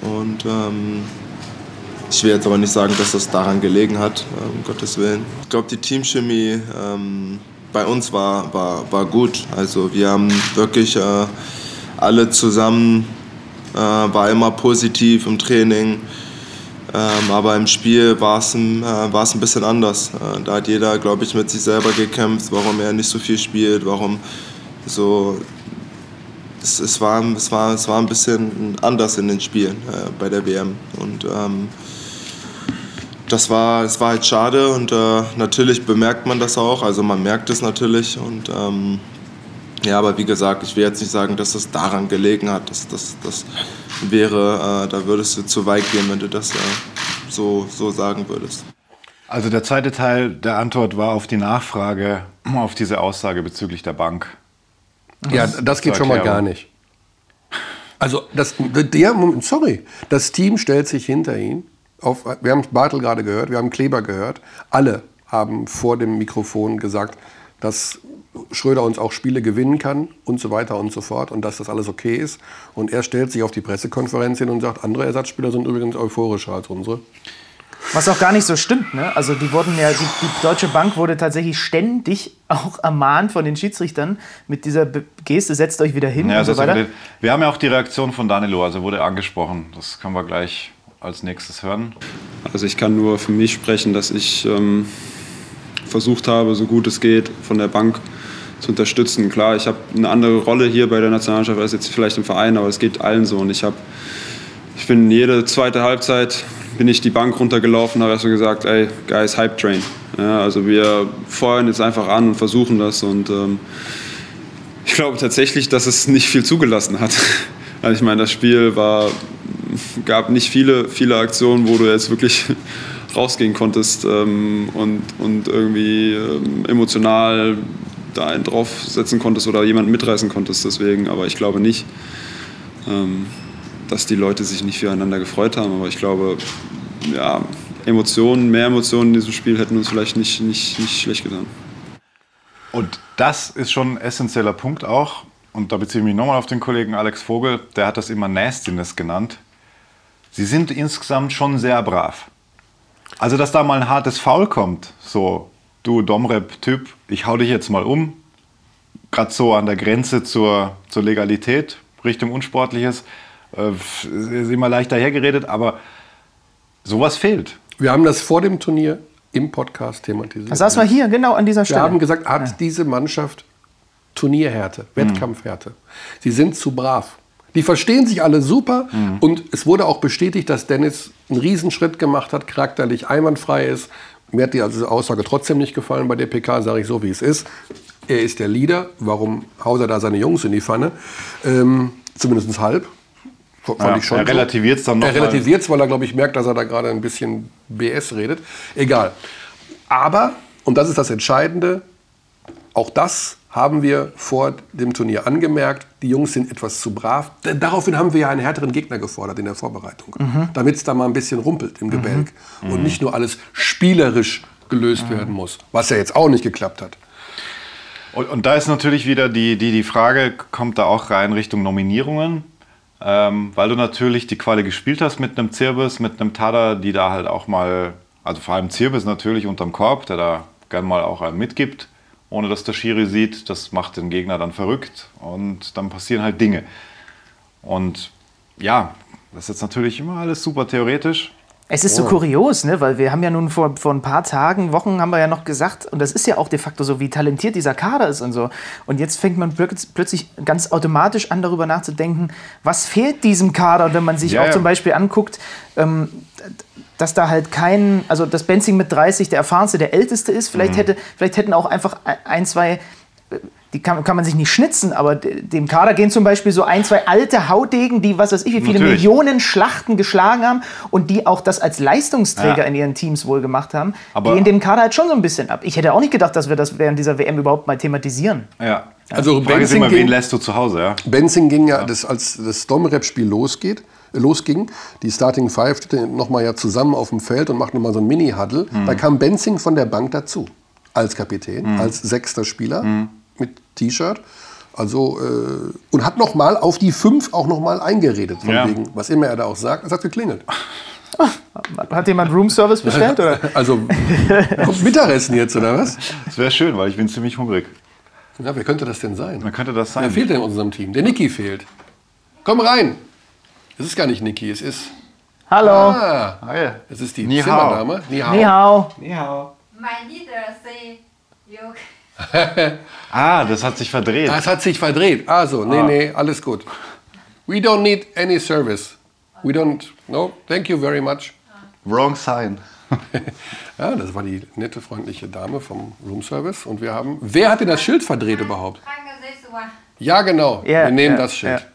Und ähm, ich will jetzt aber nicht sagen, dass das daran gelegen hat, um Gottes Willen. Ich glaube, die Teamchemie ähm, bei uns war, war, war gut. Also wir haben wirklich äh, alle zusammen, äh, war immer positiv im Training. Ähm, aber im Spiel war es ein, äh, ein bisschen anders. Äh, da hat jeder, glaube ich, mit sich selber gekämpft, warum er nicht so viel spielt, warum so es, es, war, es, war, es war ein bisschen anders in den Spielen äh, bei der WM. Und ähm, das war, es war halt schade und äh, natürlich bemerkt man das auch. Also man merkt es natürlich. Und ähm, ja, aber wie gesagt, ich will jetzt nicht sagen, dass es daran gelegen hat. Das, das, das wäre, äh, da würdest du zu weit gehen, wenn du das äh, so, so sagen würdest. Also der zweite Teil der Antwort war auf die Nachfrage auf diese Aussage bezüglich der Bank. Ja, das geht schon mal gar nicht. Also, das, der, sorry, das Team stellt sich hinter ihn. Auf, wir haben Bartel gerade gehört, wir haben Kleber gehört. Alle haben vor dem Mikrofon gesagt, dass Schröder uns auch Spiele gewinnen kann und so weiter und so fort und dass das alles okay ist. Und er stellt sich auf die Pressekonferenz hin und sagt, andere Ersatzspieler sind übrigens euphorischer als unsere. Was auch gar nicht so stimmt. Ne? Also die wurden ja, die, die Deutsche Bank wurde tatsächlich ständig auch ermahnt von den Schiedsrichtern mit dieser Be- Geste, setzt euch wieder hin Ja, und so weiter. wir haben ja auch die Reaktion von Danilo, also wurde angesprochen. Das können wir gleich als nächstes hören. Also ich kann nur für mich sprechen, dass ich ähm, versucht habe, so gut es geht, von der Bank zu unterstützen. Klar, ich habe eine andere Rolle hier bei der Nationalmannschaft als jetzt vielleicht im Verein, aber es geht allen so. Und ich habe, ich bin jede zweite Halbzeit bin ich die Bank runtergelaufen, habe erst so gesagt, ey, guys, Hype Train. Ja, also wir feuern jetzt einfach an und versuchen das und ähm, ich glaube tatsächlich, dass es nicht viel zugelassen hat. Also ich meine, das Spiel war, gab nicht viele, viele Aktionen, wo du jetzt wirklich rausgehen konntest ähm, und, und irgendwie ähm, emotional da einen draufsetzen konntest oder jemanden mitreißen konntest. Deswegen, aber ich glaube nicht, ähm, dass die Leute sich nicht füreinander gefreut haben. Aber ich glaube, ja, Emotionen, mehr Emotionen in diesem Spiel hätten uns vielleicht nicht, nicht, nicht schlecht getan. Und das ist schon ein essentieller Punkt auch. Und da beziehe ich mich nochmal auf den Kollegen Alex Vogel, der hat das immer Nastiness genannt. Sie sind insgesamt schon sehr brav. Also, dass da mal ein hartes Foul kommt, so, du Domrep-Typ, ich hau dich jetzt mal um, gerade so an der Grenze zur, zur Legalität, Richtung Unsportliches, äh, ist immer leicht dahergeredet, aber sowas fehlt. Wir haben das vor dem Turnier im Podcast thematisiert. Das saß mal hier, genau an dieser Wir Stelle. haben gesagt, hat diese Mannschaft Turnierhärte, Wettkampfhärte. Sie sind zu brav. Die verstehen sich alle super und es wurde auch bestätigt, dass Dennis einen Riesenschritt gemacht hat, charakterlich einwandfrei ist. Mir hat die also Aussage trotzdem nicht gefallen bei der PK, sage ich so, wie es ist. Er ist der Leader. Warum haut er da seine Jungs in die Pfanne? Ähm, Zumindest halb. Fand Ja, ich schon er relativiert es dann noch Er relativiert es, weil er, glaube ich, merkt, dass er da gerade ein bisschen BS redet. Egal. Aber, und das ist das Entscheidende, auch das haben wir vor dem Turnier angemerkt. Die Jungs sind etwas zu brav. Daraufhin haben wir ja einen härteren Gegner gefordert in der Vorbereitung. Damit es da mal ein bisschen rumpelt im Gebälk. Und nicht nur alles spielerisch gelöst werden muss. Was ja jetzt auch nicht geklappt hat. Und, und da ist natürlich wieder die, die, die Frage, kommt da auch rein Richtung Nominierungen? Ähm, weil du natürlich die Quali gespielt hast mit einem Zirbis, mit einem Tada, die da halt auch mal, also vor allem Zirbis natürlich unterm Korb, der da gern mal auch einen mitgibt, ohne dass der Schiri sieht. Das macht den Gegner dann verrückt und dann passieren halt Dinge. Und ja, das ist jetzt natürlich immer alles super theoretisch. Es ist so kurios, ne? weil wir haben ja nun vor, vor ein paar Tagen, Wochen haben wir ja noch gesagt, und das ist ja auch de facto so, wie talentiert dieser Kader ist und so. Und jetzt fängt man plötz- plötzlich ganz automatisch an, darüber nachzudenken, was fehlt diesem Kader, Und wenn man sich Ja, auch ja. zum Beispiel anguckt, ähm, dass da halt kein, also dass Benzing mit 30 der erfahrenste, der älteste ist. Mhm. Vielleicht, hätte, vielleicht hätten auch einfach ein, zwei, äh, die kann, kann man sich nicht schnitzen, aber de- dem Kader gehen zum Beispiel so ein, zwei alte Haudegen, die was weiß ich, wie viele Natürlich. Millionen Schlachten geschlagen haben und die auch das als Leistungsträger Ja. in ihren Teams wohl gemacht haben, Aber- gehen dem Kader halt schon so ein bisschen ab. Ich hätte auch nicht gedacht, dass wir das während dieser WM überhaupt mal thematisieren. Ja. Also Frage ist Benzing immer, ging- wen lässt du zu Hause? Ja? Benzing ging ja, das, als das Domrep-Spiel losgeht, äh, losging, die Starting Five standen nochmal ja zusammen auf dem Feld und machten nochmal so ein Mini-Huddle. Da kam Benzing von der Bank dazu, als Kapitän, als sechster Spieler mit T-Shirt. Also, äh, und hat nochmal auf die fünf auch nochmal eingeredet, von Ja. wegen, was immer er da auch sagt, es hat geklingelt. Hat jemand Roomservice bestellt? Oder? Also, kommt Mittagessen jetzt, oder was? Das wäre schön, weil ich bin ziemlich hungrig. Ja, wer könnte das denn sein? Wer könnte das Wer sein? fehlt denn in unserem Team? Der Niki fehlt. Komm rein! Es ist gar nicht Niki, es ist. Hallo, Ah, ja. es ist die Ni hao. Zimmerdame. Ni hao. ni hao. My leader say you Ah, das hat sich verdreht. Das hat sich verdreht. Also, nee, nee, alles gut. We don't need any service. We don't, no, thank you very much. Wrong sign. Ja, das war die nette, freundliche Dame vom Room Service. Und wir haben, wer hat denn das Schild verdreht überhaupt? Ja, genau, Ja, wir nehmen ja, das Schild. ja.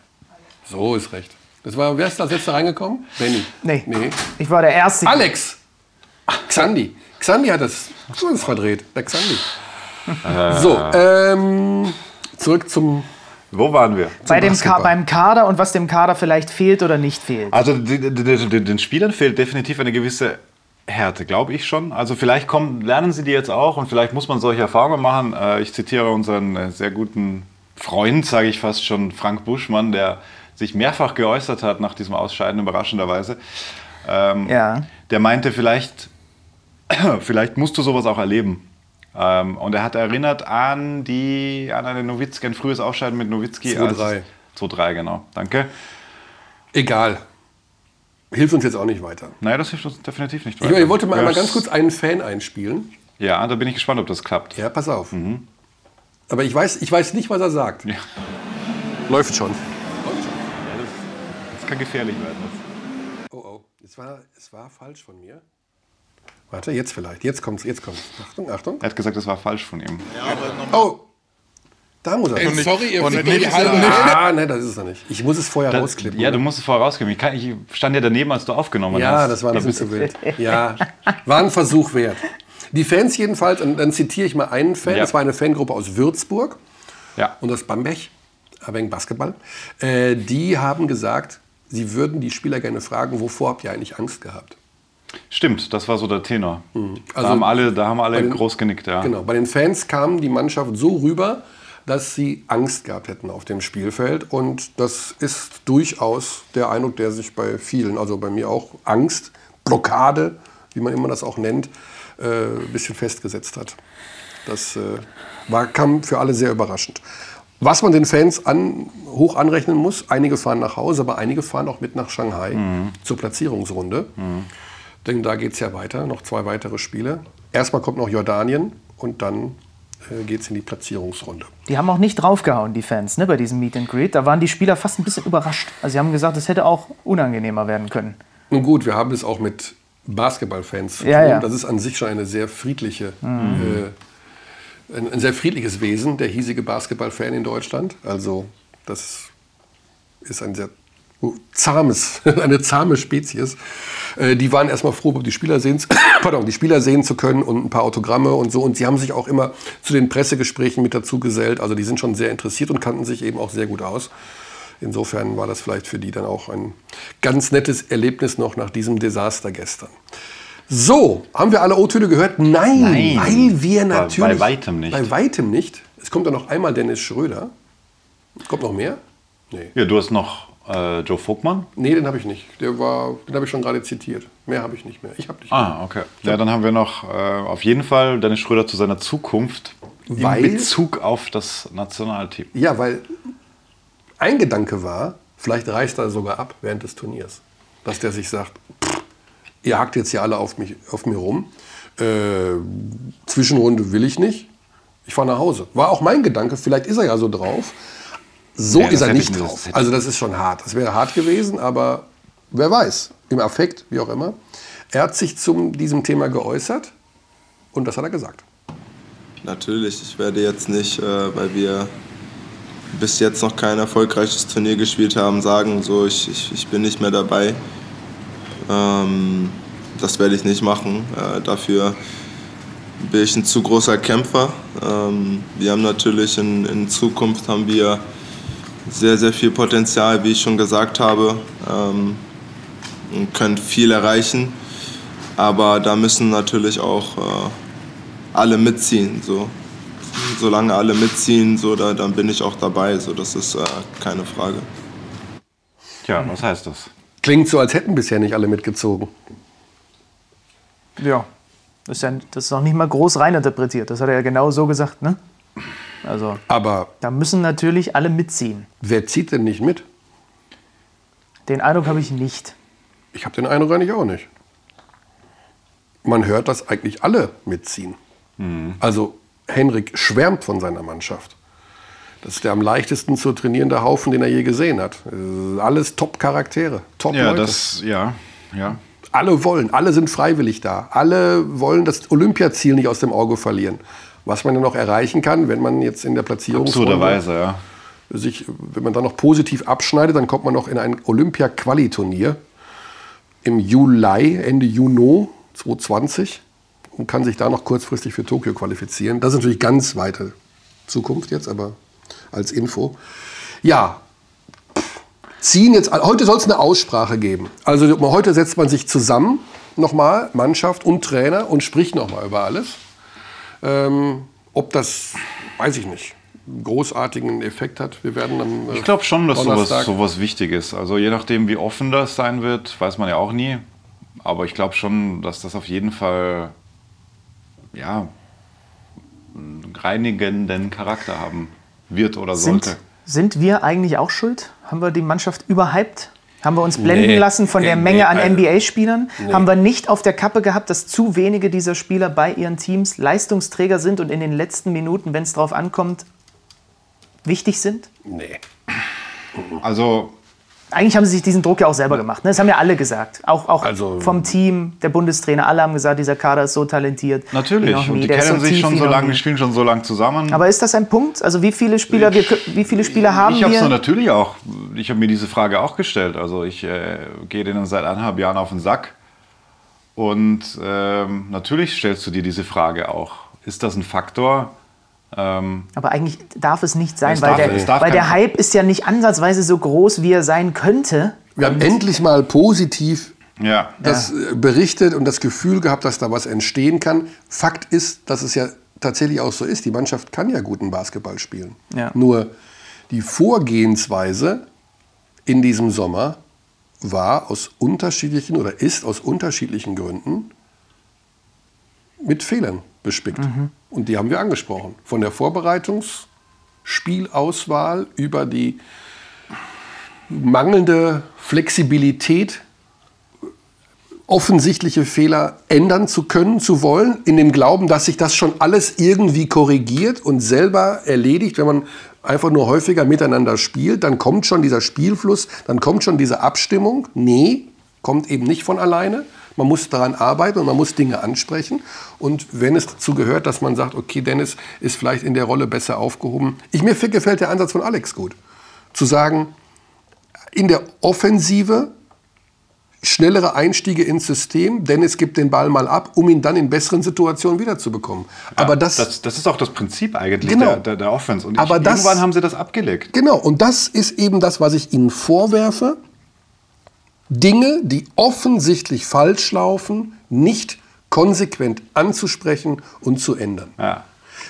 So ist recht. Das war, wer ist als letzter reingekommen? Benny. Nee. Nee. Ich war der Erste. Alex. Xandi. Xandi hat das, es verdreht. Der Xandi. So, ähm, zurück zum Wo waren wir? Bei dem Ka beim Kader und was dem Kader vielleicht fehlt oder nicht fehlt. Also den Spielern fehlt definitiv eine gewisse Härte, glaube ich schon. Also vielleicht kommen, lernen sie die jetzt auch und vielleicht muss man solche Erfahrungen machen. Äh, Ich zitiere unseren äh, sehr guten Freund, sage ich fast schon, Frank Buschmann, der sich mehrfach geäußert hat nach diesem Ausscheiden, überraschenderweise. Ähm, Ja. Der meinte, vielleicht, vielleicht musst du sowas auch erleben. Ähm, und er hat erinnert an die an eine Nowitzki, ein frühes Ausscheiden mit Nowitzki. 2-3. 2-3, genau. Danke. Egal. Hilft uns jetzt auch nicht weiter. Naja, das hilft uns definitiv nicht Ich, ich wollte mal Ja, einmal ganz kurz einen Fan einspielen. Ja, da bin ich gespannt, ob das klappt. Ja, pass auf. Aber ich weiß, ich weiß nicht, was er sagt. Ja. Läuft schon. Das kann gefährlich werden. Oh, oh. Es war, es war falsch von mir. Warte, jetzt vielleicht. Jetzt kommt's, jetzt kommt's. Achtung, Achtung. Er hat gesagt, das war falsch von ihm. Oh! Da muss er. sorry, ihr und nicht, die halbe Ah, nein, das ist er nicht. Ich muss es vorher Da, rausklippen. ja, oder? du musst es vorher rausgeben. Ich, kann, ich stand ja daneben, als du aufgenommen Ja, hast. das war ein Ja, bisschen zu wild. Ja, war ein Versuch wert. Die Fans jedenfalls, und dann zitiere ich mal einen Fan, Ja. das war eine Fangruppe aus Würzburg Ja. und aus Bamberg, aber wegen Basketball. Äh, die haben gesagt, sie würden die Spieler gerne fragen, wovor habt ihr eigentlich Angst gehabt? Stimmt, das war so der Tenor. Also da haben alle, da haben alle den- groß genickt, ja. Genau, bei den Fans kam die Mannschaft so rüber, dass sie Angst gehabt hätten auf dem Spielfeld. Und das ist durchaus der Eindruck, der sich bei vielen, also bei mir auch, Angst, Blockade, wie man immer das auch nennt, äh, ein bisschen festgesetzt hat. Das äh, war, kam für alle sehr überraschend. Was man den Fans an, hoch anrechnen muss, einige fahren nach Hause, aber einige fahren auch mit nach Shanghai zur Platzierungsrunde. Denn da geht es ja weiter, noch zwei weitere Spiele. Erstmal kommt noch Jordanien und dann äh, geht es in die Platzierungsrunde. Die haben auch nicht draufgehauen, die Fans, ne, bei diesem Meet and Greet. Da waren die Spieler fast ein bisschen überrascht. Also sie haben gesagt, es hätte auch unangenehmer werden können. Nun gut, wir haben es auch mit Basketballfans zu Ja, tun. ja. Das ist an sich schon eine sehr friedliche äh, ein, ein sehr friedliches Wesen, der hiesige Basketballfan in Deutschland. Also das ist ein sehr zahmes, eine zahme Spezies. Äh, Die waren erstmal froh, die Spieler, sehen, pardon, die Spieler sehen zu können und ein paar Autogramme und so. Und sie haben sich auch immer zu den Pressegesprächen mit dazu gesellt. Also die sind schon sehr interessiert und kannten sich eben auch sehr gut aus. Insofern war das vielleicht für die dann auch ein ganz nettes Erlebnis noch nach diesem Desaster gestern. So, haben wir alle O-Töne gehört? Nein, Nein. weil wir natürlich... bei weitem nicht. Bei weitem nicht. Es kommt dann noch einmal Dennis Schröder. Kommt noch mehr? Nee. Ja, du hast noch äh, Joe Vogtmann. Nee, den habe ich nicht. Der war, den habe ich schon gerade zitiert. Mehr habe ich nicht mehr. Ich habe nicht. Ah, okay. Ja, dann haben wir noch äh, auf jeden Fall Dennis Schröder zu seiner Zukunft Weil- in Bezug auf das Nationalteam. Ja, weil ein Gedanke war, vielleicht reißt er sogar ab während des Turniers. Dass der sich sagt, pff, ihr hackt jetzt hier alle auf, mich, auf mir rum. Äh, Zwischenrunde will ich nicht. Ich fahre nach Hause. War auch mein Gedanke, vielleicht ist er ja so drauf. So Ja, ist er nicht das drauf. Also das ist schon hart. Das wäre hart gewesen, aber wer weiß. Im Affekt, wie auch immer. Er hat sich zu diesem Thema geäußert und das hat er gesagt. Natürlich, ich werde jetzt nicht, äh, weil wir bis jetzt noch kein erfolgreiches Turnier gespielt haben, sagen, so ich, ich, ich bin nicht mehr dabei. Ähm, das werde ich nicht machen. Äh, dafür bin ich ein zu großer Kämpfer. Ähm, wir haben natürlich in, in Zukunft haben wir sehr, sehr viel Potenzial, wie ich schon gesagt habe, ähm, und können viel erreichen. Aber da müssen natürlich auch äh, alle mitziehen. So. Solange alle mitziehen, so, da, dann bin ich auch dabei. So, das ist äh, keine Frage. Tja, was heißt das? Klingt so, als hätten bisher nicht alle mitgezogen. Ja. Das ist, ja, das ist noch nicht mal groß reininterpretiert. Das hat er ja genau so gesagt, ne? Also, Aber da müssen natürlich alle mitziehen. wer zieht denn nicht mit? Den Eindruck habe ich nicht. Ich habe den Eindruck eigentlich auch nicht. Man hört, dass eigentlich alle mitziehen. Also Henrik schwärmt von seiner Mannschaft. Das ist der am leichtesten zu trainierende Haufen, den er je gesehen hat. Alles Top-Charaktere, Top-Leute. Ja, das, ja, ja. alle wollen, alle sind freiwillig da. Alle wollen das Olympiaziel nicht aus dem Auge verlieren. Was man ja noch erreichen kann, wenn man jetzt in der Platzierungsrunde Absurderweise, ja. sich, wenn man dann noch positiv abschneidet, dann kommt man noch in ein Olympia-Quali-Turnier im Juli, Ende Juni 2020 und kann sich da noch kurzfristig für Tokio qualifizieren. Das ist natürlich ganz weite Zukunft jetzt, aber als Info. Ja, ziehen jetzt, heute soll es eine Aussprache geben. Also heute setzt man sich zusammen, nochmal, Mannschaft und Trainer und spricht nochmal über alles. Ähm, ob das, weiß ich nicht, einen großartigen Effekt hat. Wir werden dann. äh, Ich glaube schon, dass sowas, Donnerstag- sowas wichtig ist. Also je nachdem, wie offen das sein wird, weiß man ja auch nie. Aber ich glaube schon, dass das auf jeden Fall ja, einen reinigenden Charakter haben wird oder Sind, sollte. sind wir eigentlich auch schuld? Haben wir die Mannschaft überhyped? Haben wir uns blenden Nee. lassen von der Nee, Menge an also- NBA-Spielern? Haben wir nicht auf der Kappe gehabt, dass zu wenige dieser Spieler bei ihren Teams Leistungsträger sind und in den letzten Minuten, wenn es drauf ankommt, wichtig sind? Nee. Also Eigentlich haben sie sich diesen Druck ja auch selber gemacht. Ne? Das haben ja alle gesagt. Auch, auch Also- vom Team, der Bundestrainer, alle haben gesagt, dieser Kader ist so talentiert. natürlich. nie, Und die kennen so sich schon so lange, die spielen schon so lange zusammen. Aber ist das ein Punkt? Also wie viele Spieler, wir, wie viele Spieler haben ich habe es wir? natürlich auch, ich habe mir diese Frage auch gestellt. Also ich äh, gehe denen seit eineinhalb Jahren auf den Sack. Und ähm, natürlich stellst du dir diese Frage auch. Ist das ein Faktor? Ähm, Aber eigentlich darf es nicht sein, Es weil, darf- der, weil der Hype ist ja nicht ansatzweise so groß, wie er sein könnte. Wir haben endlich mal positiv ja. das äh, berichtet und das Gefühl gehabt, dass da was entstehen kann. Fakt ist, dass es ja tatsächlich auch so ist. Die Mannschaft kann ja guten Basketball spielen. Ja. Nur die Vorgehensweise in diesem Sommer war aus unterschiedlichen oder ist aus unterschiedlichen Gründen mit Fehlern bespickt. Und die haben wir angesprochen. Von der Vorbereitungsspielauswahl über die mangelnde Flexibilität, offensichtliche Fehler ändern zu können, zu wollen, in dem Glauben, dass sich das schon alles irgendwie korrigiert und selber erledigt, wenn man einfach nur häufiger miteinander spielt, dann kommt schon dieser Spielfluss, dann kommt schon diese Abstimmung. Nee, kommt eben nicht von alleine. Man muss daran arbeiten und man muss Dinge ansprechen. Und wenn es dazu gehört, dass man sagt, okay, Dennis ist vielleicht in der Rolle besser aufgehoben. Ich, mir gefällt der Ansatz von Alex gut. Zu sagen, in der Offensive schnellere Einstiege ins System, Dennis gibt den Ball mal ab, um ihn dann in besseren Situationen wiederzubekommen. Aber das, das, das ist auch das Prinzip eigentlich Genau. der, der, der Offense. Und Aber ich, das- irgendwann haben sie das abgelegt. Genau, und das ist eben das, was ich Ihnen vorwerfe. Dinge, die offensichtlich falsch laufen, nicht konsequent anzusprechen und zu ändern. Ja.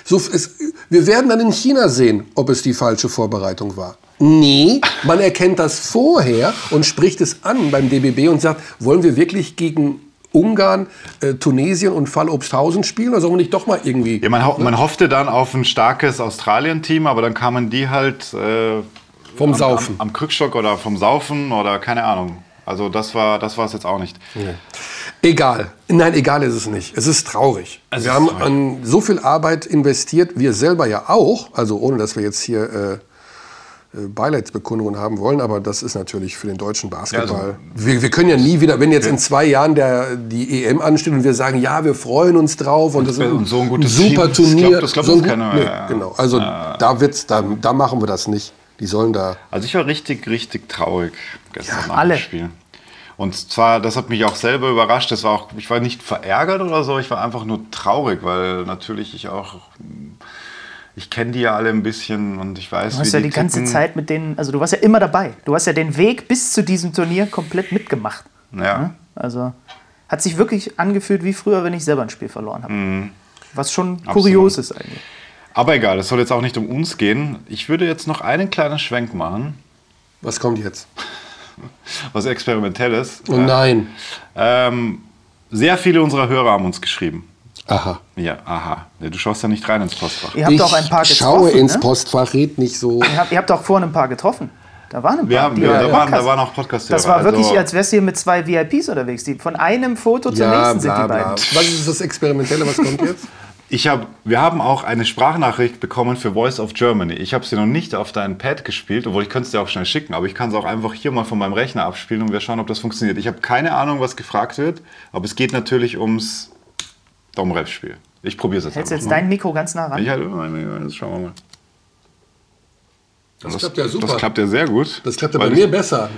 So, es, wir werden dann in China sehen, ob es die falsche Vorbereitung war. Nee, man erkennt das vorher und spricht es an beim DBB und sagt, wollen wir wirklich gegen Ungarn, äh, Tunesien und Fall Obsthausen spielen oder sollen wir nicht doch mal irgendwie... Ja, man, ho man hoffte dann auf ein starkes Australien-Team, aber dann kamen die halt äh, Vom am, Saufen. Am, am Krückstock oder vom Saufen oder keine Ahnung. Also das war das war es jetzt auch nicht. Egal. Nein, egal ist es nicht. Es ist traurig. Es wir ist haben traurig. an so viel Arbeit investiert, wir selber ja auch, also ohne dass wir jetzt hier äh, äh, Beileidsbekundungen haben wollen, aber das ist natürlich für den deutschen Basketball. Ja, also- wir, wir können ja nie wieder, wenn jetzt in zwei Jahren der, die EM ansteht und wir sagen, ja, wir freuen uns drauf und das ist Und so ein gutes super Team, das Turnier. glaubt- das glaubt so ein uns gut- keiner nee, mehr, ja. Genau, also da, wird's, da, da machen wir das nicht. Die sollen da. Also ich war richtig, richtig traurig gestern nach alle. Spiel. Und zwar, das hat mich auch selber überrascht. Das war auch, ich war nicht verärgert oder so, ich war einfach nur traurig, weil natürlich ich auch, ich kenne die ja alle ein bisschen und ich weiß, Du hast wie ja die ganze ticken. Zeit mit denen, also du warst ja immer dabei. Du hast ja den Weg bis zu diesem Turnier komplett mitgemacht. Ja. Also hat sich wirklich angefühlt wie früher, wenn ich selber ein Spiel verloren habe. Mhm. Was schon kurios ist eigentlich. Aber egal, es soll jetzt auch nicht um uns gehen. Ich würde jetzt noch einen kleinen Schwenk machen, Was kommt jetzt? was experimentelles. Oh nein. Ähm, sehr viele unserer Hörer haben uns geschrieben. Aha. Ja, aha. Ja, du schaust ja nicht rein ins Postfach. Ihr habt ich auch ein paar getroffen. schaue ins ne? Postfach, red nicht so. Ihr habt, ihr habt auch vorhin ein paar getroffen. Da waren ein paar. Wir haben, die ja, da, waren, da waren auch Podcast-Hörer. Das war wirklich, also- als wärst du hier mit zwei VIPs unterwegs. Die von einem Foto zum Ja, nächsten sind bla, die bla. beiden. Was ist das Experimentelle? Was kommt jetzt? Ich hab, wir haben auch eine Sprachnachricht bekommen für Voice of Germany. Ich habe sie noch nicht auf dein Pad gespielt, obwohl ich könnte es dir auch schnell schicken, aber ich kann es auch einfach hier mal von meinem Rechner abspielen und wir schauen, ob das funktioniert. Ich habe keine Ahnung, was gefragt wird, aber es geht natürlich ums Domrep-Spiel. Ich probiere es jetzt Hältst du einfach jetzt mal. dein Mikro ganz nah ran? Ich halt, das schauen wir mal. Das klappt ja super. Das klappt ja sehr gut. Das klappt ja bei mir besser.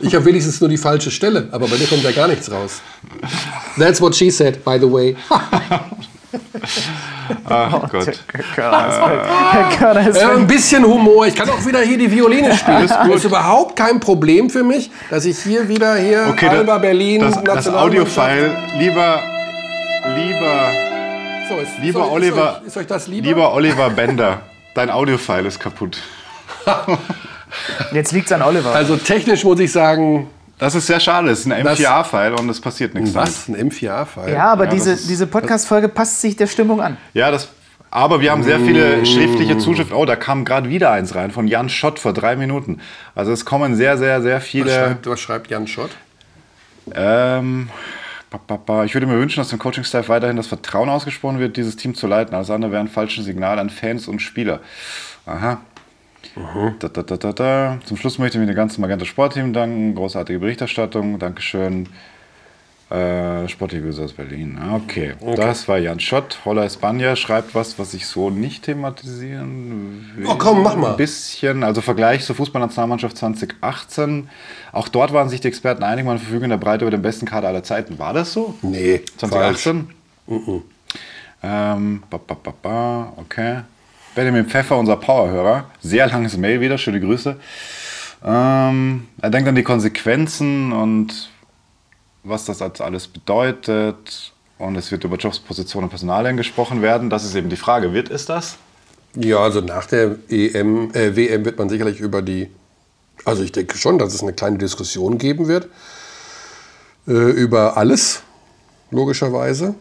Ich habe wenigstens nur die falsche Stelle, aber bei dir kommt ja gar nichts raus. That's what she said, by the way. Ach Gott. Weg. Der Körner ist Äh, ein weg. bisschen Humor. Ich kann auch wieder hier die Violine spielen. Das ist überhaupt kein Problem für mich, dass ich hier wieder hier Okay, Alba da- Berlin das, das Audiofile, lieber, lieber, So, ist, lieber ist euch- Oliver, Ist euch, ist euch das lieber? lieber Oliver Bender, dein Audiofile ist kaputt. Jetzt liegt es an Oliver. Also technisch muss ich sagen, Das ist sehr schade. Es ist ein Das- M4A-File und es passiert nichts. was? Ein M4A-File? ja, aber ja, diese, diese Podcast-Folge passt sich der Stimmung an. Ja, das. Aber wir haben sehr viele schriftliche Zuschriften. Oh, da kam gerade wieder eins rein von Jan Schott vor drei Minuten. Also es kommen sehr, sehr, sehr Was viele. schreibt, was schreibt Jan Schott? Ähm, ich würde mir wünschen, dass dem Coaching-Staff weiterhin das Vertrauen ausgesprochen wird, dieses Team zu leiten. Alles andere wäre ein falsches Signal an Fans und Spieler. Aha. Da, da, da. Zum Schluss möchte ich mich dem ganzen Magenta Sportteam danken. Großartige Berichterstattung. Dankeschön. Äh, Sportgrüße aus Berlin. Ah, Okay. das war Jan Schott. Holla Espanja schreibt was, was ich so nicht thematisieren will. Oh, komm, mach mal. Ein bisschen, also Vergleich zur Fußballnationalmannschaft 2018. Auch dort waren sich die Experten einig, man verfügt in der Breite über den besten Kader aller Zeiten. War das so? Nee, 2018? Ähm, ba, ba, ba, ba, okay. Benjamin Pfeffer, unser Powerhörer. Sehr langes Mail wieder, schöne Grüße. Ähm, er denkt an die Konsequenzen und was das alles bedeutet. Und es wird über Jobs, Positionen und Personalien gesprochen werden. Das ist eben die Frage. Wird es das? Ja, also nach der EM, äh, WM wird man sicherlich über die, also ich denke schon, dass es eine kleine Diskussion geben wird äh, über alles, logischerweise.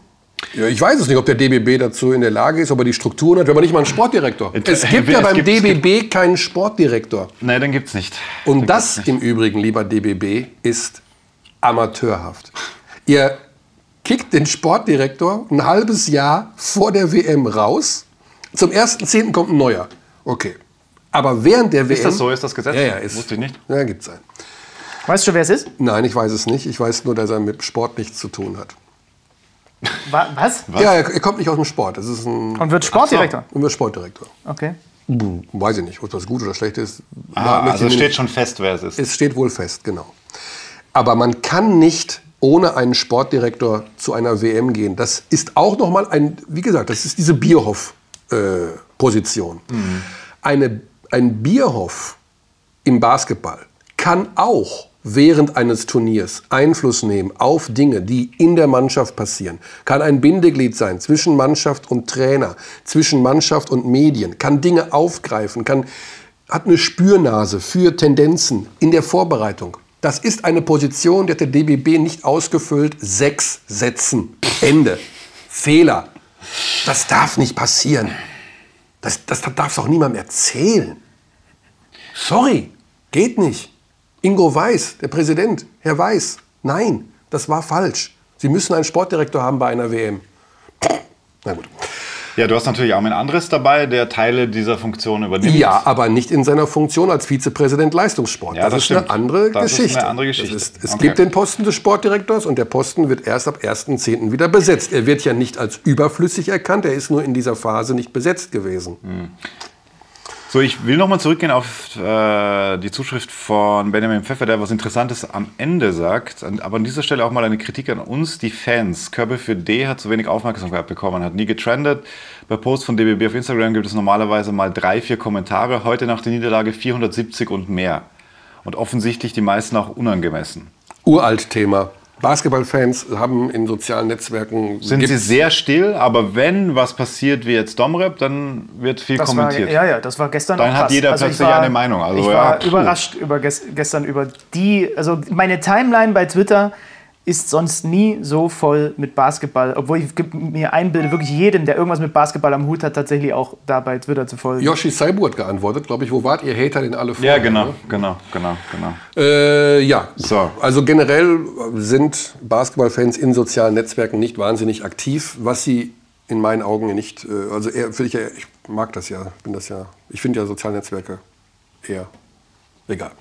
Ja, ich weiß es nicht, ob der DBB dazu in der Lage ist, ob er die Strukturen hat, wenn man nicht mal einen Sportdirektor. Es gibt ja Es beim gibt- es DBB keinen Sportdirektor. Nein, den gibt es nicht. Und das im Übrigen, lieber DBB, ist amateurhaft. Ihr kickt den Sportdirektor ein halbes Jahr vor der WM raus. Zum 1.10. kommt ein neuer. Okay. Aber während der WM... Ist das so? Ist das Gesetz? Ja, ja, ist. Wusste ich nicht. Ja, gibt's einen. Weißt du, wer es ist? Nein, ich weiß es nicht. Ich weiß nur, dass er mit Sport nichts zu tun hat. Wa- Was? Ja, er, er kommt nicht aus dem Sport. Das ist ein Und wird Sportdirektor? und wird Sportdirektor. Okay. Hm, Weiß ich nicht, ob das gut oder schlecht ist. Ah, also mir steht nicht- schon fest, wer es ist. Es steht wohl fest, genau. Aber man kann nicht ohne einen Sportdirektor zu einer WM gehen. Das ist auch nochmal ein, wie gesagt, das ist diese Bierhoff-Position. Eine, ein Bierhoff im Basketball kann auch während eines Turniers Einfluss nehmen auf Dinge, die in der Mannschaft passieren. Kann ein Bindeglied sein zwischen Mannschaft und Trainer, zwischen Mannschaft und Medien, kann Dinge aufgreifen, kann, hat eine Spürnase für Tendenzen in der Vorbereitung. Das ist eine Position, die hat der DBB nicht ausgefüllt. Sechs Sätzen. Ende. Fehler. Das darf nicht passieren. Das, das darf doch niemandem erzählen. Sorry, geht nicht. Ingo Weiß, der Präsident, Herr Weiß, nein, das war falsch. Sie müssen einen Sportdirektor haben bei einer WM. Na gut. Ja, du hast natürlich Armin Andres dabei, der Teile dieser Funktion übernimmt. Ja, aber nicht in seiner Funktion als Vizepräsident Leistungssport. Ja, das, das ist eine andere Das ist Geschichte. eine andere Geschichte. Ist, es Okay. gibt den Posten des Sportdirektors und der Posten wird erst ab 1.10. wieder besetzt. Er wird ja nicht als überflüssig erkannt, er ist nur in dieser Phase nicht besetzt gewesen. So, ich will nochmal zurückgehen auf äh, die Zuschrift von Benjamin Pfeffer, der was Interessantes am Ende sagt. Aber an dieser Stelle auch mal eine Kritik an uns, die Fans. Körbe für D hat zu wenig Aufmerksamkeit bekommen, hat nie getrendet. Bei Posts von DBB auf Instagram gibt es normalerweise mal drei, vier Kommentare. Heute nach der Niederlage 470 und mehr. Und offensichtlich die meisten auch unangemessen. Uralt Thema. Basketballfans haben in sozialen Netzwerken Sind sie sehr still, aber wenn was passiert wie jetzt Domrep, dann wird viel Das war, kommentiert. ja, ja, das war gestern Dann auch hat jeder also ich plötzlich war, eine Meinung. Also, ich ja, war puh. überrascht über ges gestern über die, also meine Timeline bei Twitter ist sonst nie so voll mit Basketball, obwohl ich mir einbilde, wirklich jedem, der irgendwas mit Basketball am Hut hat, tatsächlich auch da bei Twitter zu folgen. Yoshi Saibu hat geantwortet, glaube ich, wo wart ihr Hater denn alle vorher? Ja, genau, ne? genau, genau, genau. Äh, ja, So. also generell sind Basketballfans in sozialen Netzwerken nicht wahnsinnig aktiv, was sie in meinen Augen nicht, äh, also eher, finde ich, ja- ich mag das ja, bin das ja, ich finde ja soziale Netzwerke eher, egal.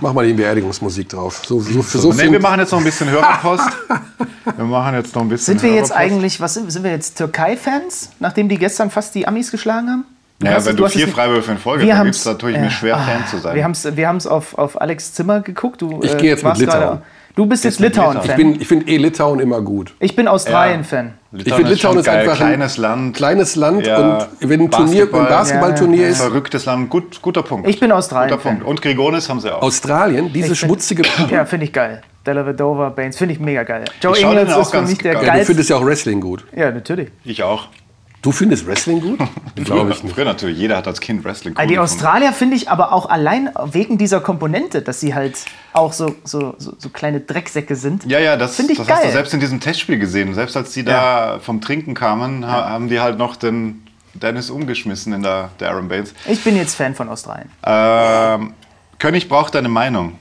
Mach mal die Beerdigungsmusik drauf. So, so, für so nee, viel, wir machen jetzt noch ein bisschen Hörerpost. wir machen jetzt noch ein bisschen Sind wir jetzt Hörerpost. eigentlich, was sind, sind wir jetzt Türkei-Fans, nachdem die gestern fast die Amis geschlagen haben? Ja, hast wenn es- du hast es vier Freiwürfe in Folge Wir vergibst, haben's- dann tue ich mir schwer, Fan zu sein. Wir haben es wir haben's auf, auf Alex Zimmer geguckt. Du, Ich äh, gehe jetzt mit Litauen. Du bist jetzt Litauen-Fan. ich Ich, bin, ich finde eh Litauen immer gut. bin Australien-Fan. Ich finde, ist Litauen ist geil. einfach ein kleines Land. Kleines Land Ja, und wenn ein Turnier, ein Basketballturnier Ja, ja, ist, Verrücktes Land, gut, guter Punkt. Ich bin Guter Australien-Fan. Punkt. Und Grigonis haben sie auch. Australien, diese Ich find- schmutzige. Ja, finde ich geil. Della Vedova, Baines, finde ich mega geil. Joe Ich Ingles auch ist für ganz mich der geil. Ja, du geilste. findest ja auch Wrestling gut. Ja, natürlich. ich auch. Du findest Wrestling gut? Glaube ich nicht. Früher natürlich. Jeder hat als Kind Wrestling cool Ah, die gefunden. Australier finde ich aber auch allein wegen dieser Komponente, dass sie halt auch so, so, so, so kleine Drecksäcke sind. Ja, ja, das, Finde ich das hast du geil. selbst in diesem Testspiel gesehen. Selbst als die da vom Trinken kamen, ha haben die halt noch den Dennis umgeschmissen in der, der Aaron Baines. Ich bin jetzt Fan von Australien. Ähm, König braucht deine Meinung.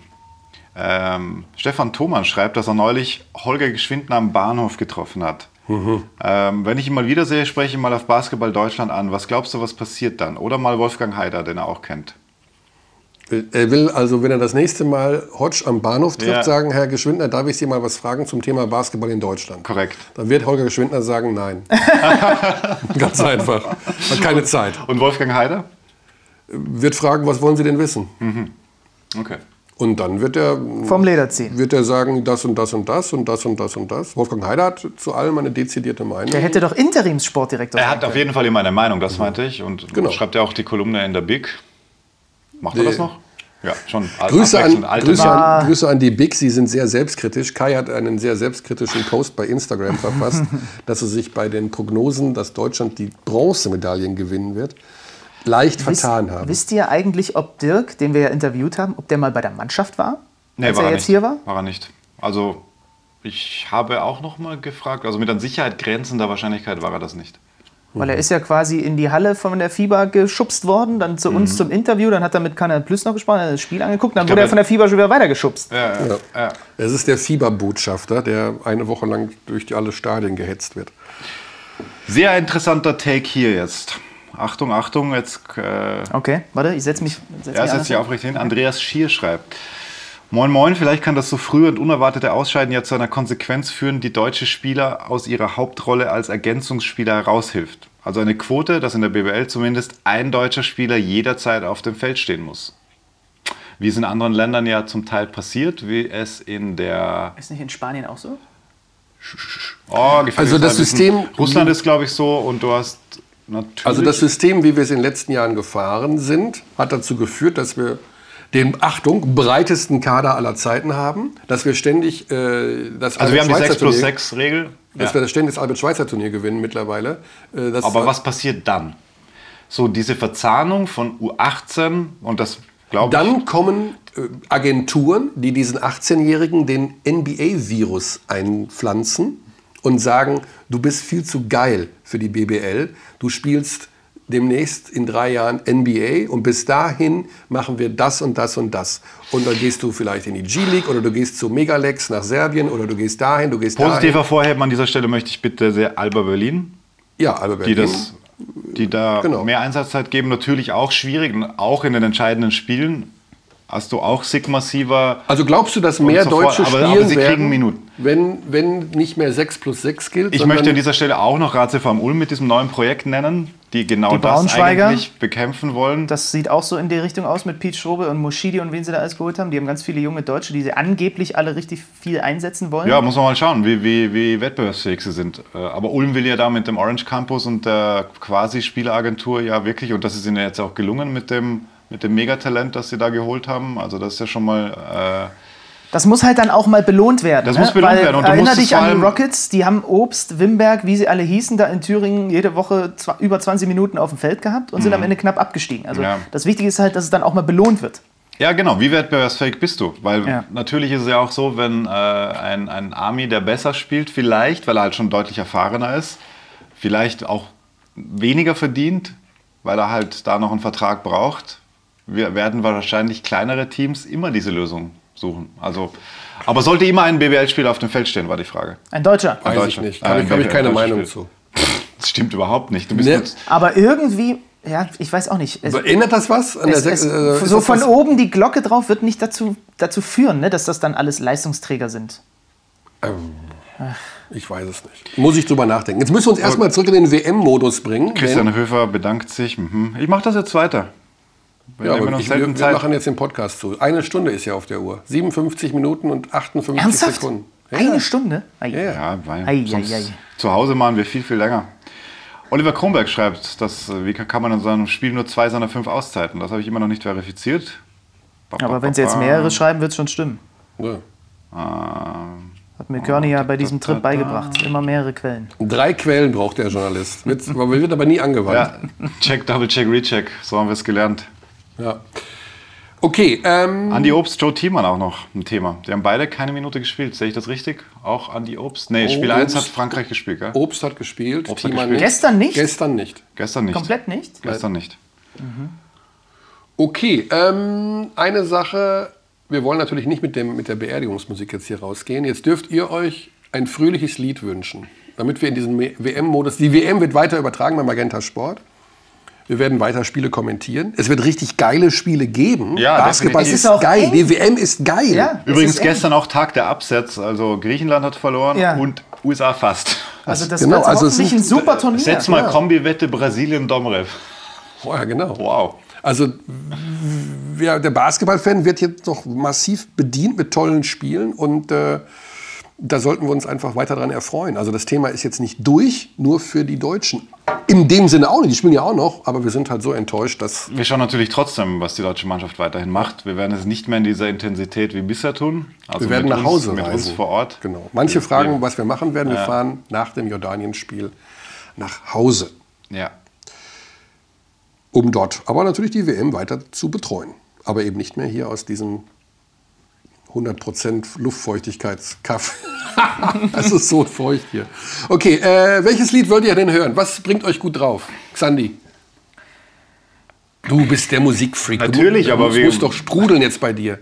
Ähm, Stefan Thoman schreibt, dass er neulich Holger Geschwindner am Bahnhof getroffen hat. Ähm, wenn ich ihn mal wiedersehe, spreche ich ihn mal auf Basketball Deutschland an. Was glaubst du, was passiert dann? Oder mal Wolfgang Haider, den er auch kennt. Er will also, wenn er das nächste Mal Hodge am Bahnhof trifft, Ja. sagen, Herr Geschwindner, darf ich Sie mal was fragen zum Thema Basketball in Deutschland? Korrekt. Dann wird Holger Geschwindner sagen, nein. Ganz einfach. Hat keine Zeit. Und Wolfgang Haider? Wird fragen, was wollen Sie denn wissen? Okay. Und dann wird er, Vom Leder ziehen. wird er sagen, das und das und das und das und das und das. Wolfgang Heider hat zu allem eine dezidierte Meinung. Der hätte doch Interimssportdirektor Er sein hat auf jeden Fall immer eine Meinung, das meinte ich. Und Genau. schreibt ja auch die Kolumne in der Big. Macht er das noch? Ja, schon. Grüße an, alte Grüße, an, Grüße an die Big, Sie sind sehr selbstkritisch. Kai hat einen sehr selbstkritischen Post bei Instagram verfasst, dass er sich bei den Prognosen, dass Deutschland die Bronzemedaillen gewinnen wird, leicht vertan haben. Wisst ihr eigentlich, ob Dirk, den wir ja interviewt haben, ob der mal bei der Mannschaft war? Nee, als war er er jetzt nicht. hier war? War er nicht. Also, ich habe auch noch mal gefragt. Also, mit an Sicherheit grenzender Wahrscheinlichkeit war er das nicht. Weil er ist ja quasi in die Halle von der FIBA geschubst worden, dann zu Mhm. uns zum Interview, dann hat er mit Kanal Plus noch gesprochen, hat das Spiel angeguckt, dann glaub, wurde er von der FIBA schon wieder weitergeschubst. Ja, ja. ja. Es ist der Fieberbotschafter, der eine Woche lang durch die alle Stadien gehetzt wird. Sehr interessanter Take hier jetzt. Achtung, Achtung, jetzt. Äh, Okay, warte, ich setze mich. Setz er mich setzt sich anders aufrecht hin. Andreas Schier schreibt. Moin Moin, vielleicht kann das so frühe und unerwartete Ausscheiden ja zu einer Konsequenz führen, die deutsche Spieler aus ihrer Hauptrolle als Ergänzungsspieler heraushilft. Also eine Quote, dass in der BWL zumindest ein deutscher Spieler jederzeit auf dem Feld stehen muss. Wie es in anderen Ländern ja zum Teil passiert, wie es in der Ist nicht in Spanien auch so? Oh, gefällt Also mir das. System- Russland ist, glaube ich, so und du hast natürlich. Also das System, wie wir es in den letzten Jahren gefahren sind, hat dazu geführt, dass wir den, Achtung, breitesten Kader aller Zeiten haben, dass wir ständig äh, das also wir haben die 6 plus Turnier- 6 Regel. dass Ja. wir das ständig das Albert-Schweitzer-Turnier gewinnen mittlerweile. Äh, das Aber was passiert dann? So diese Verzahnung von U18 und das glaube ich. Dann kommen äh, Agenturen, die diesen 18-Jährigen den NBA-Virus einpflanzen und sagen, du bist viel zu geil für die BBL. Du spielst demnächst in drei Jahren NBA und bis dahin machen wir das und das und das. Und dann gehst du vielleicht in die G-League oder du gehst zu Megalex nach Serbien oder du gehst dahin, du gehst Positiv dahin. hervorheben an dieser Stelle möchte ich bitte sehr Alba Berlin, Ja, die Berlin. das, die da Genau. mehr Einsatzzeit geben. Natürlich auch schwierig, auch in den entscheidenden Spielen hast du auch Sigma-Siever. Also glaubst du, dass mehr so fort, Deutsche aber- spielen aber sie kriegen werden, Minuten. Wenn, wenn nicht mehr 6 plus 6 gilt? Ich möchte an dieser Stelle auch noch Ratio Ulm mit diesem neuen Projekt nennen, die genau Die das Braunschweiger. eigentlich bekämpfen wollen. Das sieht auch so in die Richtung aus mit Pete Schrobe und Moschidi und wen sie da alles geholt haben. Die haben ganz viele junge Deutsche, die sie angeblich alle richtig viel einsetzen wollen. Ja, muss man mal schauen, wie, wie, wie wettbewerbsfähig sie sind. Äh, Aber Ulm will ja da mit dem Orange Campus und der Quasi-Spieleragentur ja wirklich, und das ist ihnen jetzt auch gelungen mit dem, mit dem Megatalent, das sie da geholt haben. Also das ist ja schon mal... Äh, Das muss halt dann auch mal belohnt werden. Das ne? muss belohnt Weil, werden. Und du erinner dich an die Rockets, die haben Obst, Wimberg, wie sie alle hießen, da in Thüringen jede Woche über 20 Minuten auf dem Feld gehabt und sind am Ende knapp abgestiegen. Also Mhm. Ja. das Wichtige ist halt, dass es dann auch mal belohnt wird. Ja, genau. Wie wettbewerbsfähig bist du? Weil Ja. natürlich ist es ja auch so, wenn äh, ein, ein Army, der besser spielt, vielleicht, weil er halt schon deutlich erfahrener ist, vielleicht auch weniger verdient, weil er halt da noch einen Vertrag braucht, wir werden wahrscheinlich kleinere Teams immer diese Lösung suchen. Also, aber sollte immer ein BWL-Spieler auf dem Feld stehen, war die Frage. Ein Deutscher. Weiß ich Deutscher. nicht. Ah, Habe ich, hab ich keine Meinung zu. Das stimmt überhaupt nicht. Du bist Ne. mit, Aber irgendwie, ja, ich weiß auch nicht. Es, Erinnert das was? An es, der es, äh, so das von was- oben die Glocke drauf wird nicht dazu, dazu führen, ne, dass das dann alles Leistungsträger sind. Ich weiß es nicht. Muss ich drüber nachdenken. Jetzt müssen wir uns erstmal zurück in den WM-Modus bringen. Christian Höfer bedankt sich. Mhm. Ich mache das jetzt weiter. Wir Ja, aber ich, wir, wir Zeit. machen jetzt den Podcast zu. Eine Stunde ist ja auf der Uhr. 57 Minuten und 58 Ernsthaft? Sekunden. Ja, Eine. Stunde? Ei. Ja. Ja, weil Ei, sonst ei, ei. zu Hause machen wir viel, viel länger. Oliver Kronberg schreibt, dass, äh, wie kann man in seinem Spiel nur zwei seiner fünf Auszeiten? Das habe ich immer noch nicht verifiziert. Ba, ba, Aber wenn sie jetzt mehrere schreiben, wird es schon stimmen. Ja. Ähm, Hat mir Körny ja bei diesem Trip beigebracht. Immer mehrere Quellen. Drei Quellen braucht der Journalist. Wird, wird aber nie angewandt. ja, check, double check, recheck. So haben wir es gelernt. Ja. Okay, ähm, Andi Obst, Joe Thiemann auch noch ein Thema. Die haben beide keine Minute gespielt. Sehe ich das richtig? Auch Andi Obst? Nee, Spiel Oh, 1 hat. Frankreich gespielt, gell? Obst hat gespielt, Obst hat Thiemann gespielt. Gestern nicht? Gestern nicht. Gestern nicht. Komplett nicht? Gestern nicht. Okay, ähm, eine Sache. Wir wollen natürlich nicht mit, dem, mit der Beerdigungsmusik jetzt hier rausgehen. Jetzt dürft ihr euch ein fröhliches Lied wünschen, damit wir in diesen WM-Modus. Die WM wird weiter übertragen bei Magenta Sport. Wir werden weiter Spiele kommentieren. Es wird richtig geile Spiele geben. Ja, Basketball ist, ist auch geil. eng. Die WM ist geil. Ja. Übrigens ist eng. gestern auch Tag der Absetz. Also Griechenland hat verloren Ja. und USA fast. Also das Genau, wird also hoffentlich sind- ein super Turnier. Setz mal ja. Kombi-Wette Brasilien-Domrev. Oh, ja, genau. Wow. Also wer, der Basketballfan wird jetzt noch massiv bedient mit tollen Spielen und äh, da sollten wir uns einfach weiter daran erfreuen. Also das Thema ist jetzt nicht durch, nur für die Deutschen. In dem Sinne auch nicht, die spielen ja auch noch, aber wir sind halt so enttäuscht, dass Wir schauen natürlich trotzdem, was die deutsche Mannschaft weiterhin macht. Wir werden es nicht mehr in dieser Intensität wie bisher tun. Also wir werden mit nach Hause uns, mit reisen. uns vor Ort. Genau. Manche Wir- fragen, wir- was wir machen werden. Wir fahren nach dem Jordanien-Spiel nach Hause, Ja. um dort aber natürlich die WM weiter zu betreuen. Aber eben nicht mehr hier aus diesem 100% Luftfeuchtigkeitskaff. es ist so feucht hier. Okay, äh, welches Lied wollt ihr denn hören? Was bringt euch gut drauf? Xandi. Du bist der Musikfreak. Natürlich, du, aber Es wir- muss doch sprudeln jetzt bei dir.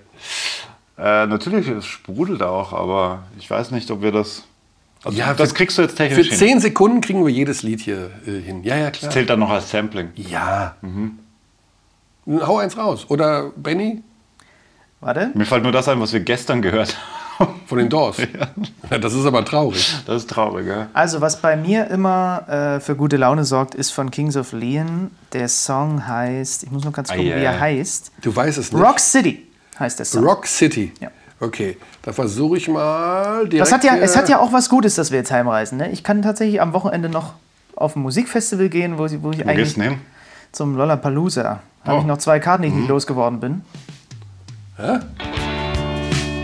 Äh, natürlich, es sprudelt auch, aber ich weiß nicht, ob wir das. Also Ja, das für- kriegst du jetzt Für technisch hin. 10 Sekunden kriegen wir jedes Lied hier äh, hin. Ja, ja, klar. Das zählt dann noch als Sampling. Ja. Hau eins raus. Oder Benny? Warte. Mir fällt nur das ein, was wir gestern gehört haben. Von den Doors. Ja, das ist aber traurig. Das ist traurig, ja. Also, was bei mir immer äh, für gute Laune sorgt, ist von Kings of Leon. Der Song heißt, ich muss noch ganz gucken, Ah, wie er heißt. Du weißt es nicht. Rock City heißt der Song. Rock City. Ja. Okay, da versuche ich mal direkt. Das hat ja, es hat ja auch was Gutes, dass wir jetzt heimreisen. Ne? Ich kann tatsächlich am Wochenende noch auf ein Musikfestival gehen, wo, ich- wo ich Wo eigentlich gehst du hin? zum Lollapalooza. Habe Oh. ich noch zwei Karten, die ich nicht losgeworden bin. Hä?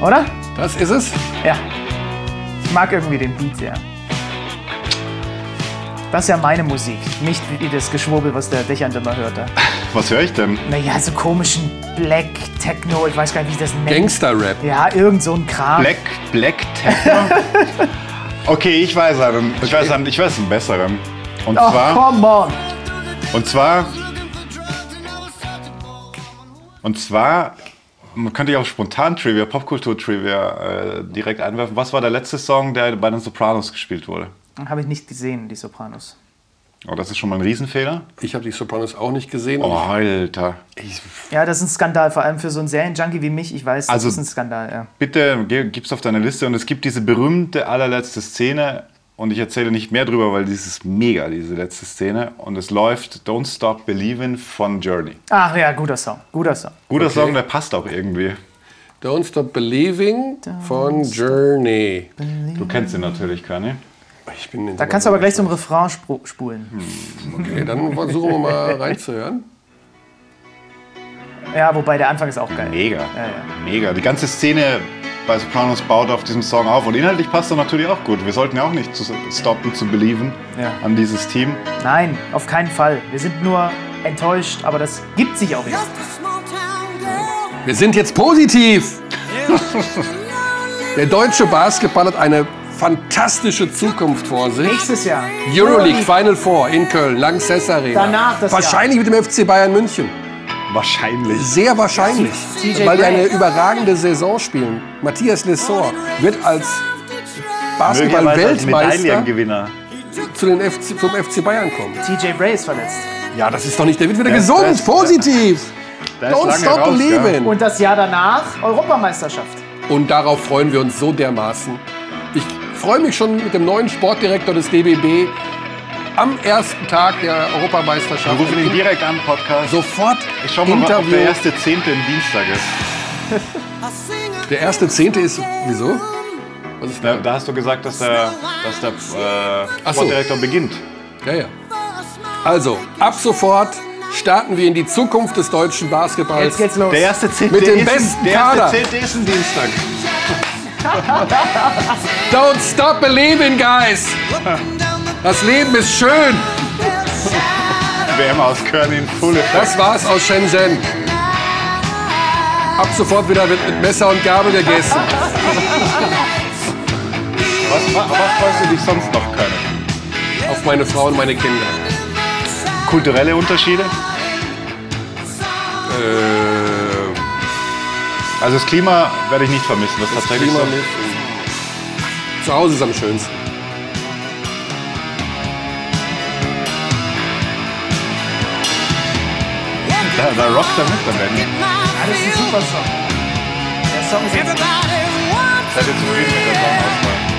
Oder? Das ist es? Ja. Ich mag irgendwie den Beat sehr. Das ist ja meine Musik, nicht wie das Geschwurbel, was der Dächern immer hört. Da. Was höre ich denn? Naja, so komischen Black Techno, ich weiß gar nicht, wie ich das nenne. Gangster-Rap. Ja, irgend so ein Kram. Black, Black Techno? okay, ich weiß einen. Ich weiß einen, ich weiß einen besseren. Und Oh, zwar, come on. und zwar, und zwar, man könnte ja auch spontan Trivia, Popkultur-Trivia äh, direkt einwerfen. Was war der letzte Song, der bei den Sopranos gespielt wurde? Habe ich nicht gesehen, die Sopranos. Oh, das ist schon mal ein Riesenfehler. Ich habe die Sopranos auch nicht gesehen. Oh, Alter. Ich, Ja, das ist ein Skandal, vor allem für so einen Serienjunkie wie mich. Ich weiß, das Also- ist ein Skandal, ja. bitte gib's auf deine Liste und es gibt diese berühmte allerletzte Szene und ich erzähle nicht mehr drüber, weil das ist mega, diese letzte Szene und es läuft Don't Stop Believin' von Journey. Ach ja, guter Song, guter Song. Guter Song, der passt auch irgendwie. Don't Stop Believing von Journey. Du kennst ihn natürlich, Kanye. Ich bin in Da kannst du aber gleich zum Refrain spulen. Okay, dann versuchen wir mal reinzuhören. Ja, wobei der Anfang ist auch geil. Mega, Ja, ja. mega. Die ganze Szene bei Sopranos baut auf diesem Song auf und inhaltlich passt er natürlich auch gut. Wir sollten ja auch nicht zu stoppen zu believen Ja. an dieses Team. Nein, auf keinen Fall. Wir sind nur enttäuscht, aber das gibt sich auch wieder. Wir sind jetzt positiv. Der deutsche Basketball hat eine fantastische Zukunft vor sich. Nächstes Jahr. Euroleague Final Four in Köln, Lanxess Arena. Danach das Wahrscheinlich mit dem FC Bayern München. Wahrscheinlich. Sehr wahrscheinlich. TJ weil die eine überragende Saison spielen. Matthias Lessor wird als Basketball-Weltmeister zu den FC, zum FC Bayern kommen. TJ Bray ist verletzt. Ja, das ist doch nicht. Der wird wieder Der ist- gesund, ist- positiv. Ist Don't stop raus, believing. Und das Jahr danach Europameisterschaft. Und darauf freuen wir uns so dermaßen. Ich freue mich schon mit dem neuen Sportdirektor des DBB am ersten Tag der Europameisterschaft. Wir rufen ihn direkt an, Podcast. Sofort Ich schau mal, ob Interview. der erste Zehnte ein Dienstag ist. Der erste Zehnte ist. Wieso? Was ist Da, da hast du gesagt, dass der, dass der äh, Ach so. Sportdirektor beginnt. Ja, ja. Also, ab sofort starten wir in die Zukunft des deutschen Basketballs. Jetzt geht's los. Der erste Zehnte Mit dem ist, besten der Kader. erste Zehnte ist ein Dienstag. Don't stop believing, guys! Das Leben ist schön! WM aus Köln in Full Effect. Das war's aus Shenzhen. Ab sofort wieder wird mit Messer und Gabel gegessen. Was, was freust du dich sonst noch, Köln? Auf meine Frau und meine Kinder. Kulturelle Unterschiede? Äh, Also das Klima werde ich nicht vermissen. Das das tatsächlich Klima so. nicht. Zu Hause ist am schönsten. Da, da rockt er mit am Ende. Das ist ein super Song. Der Song ist jetzt Seid ihr zufrieden mit der Songauswahl?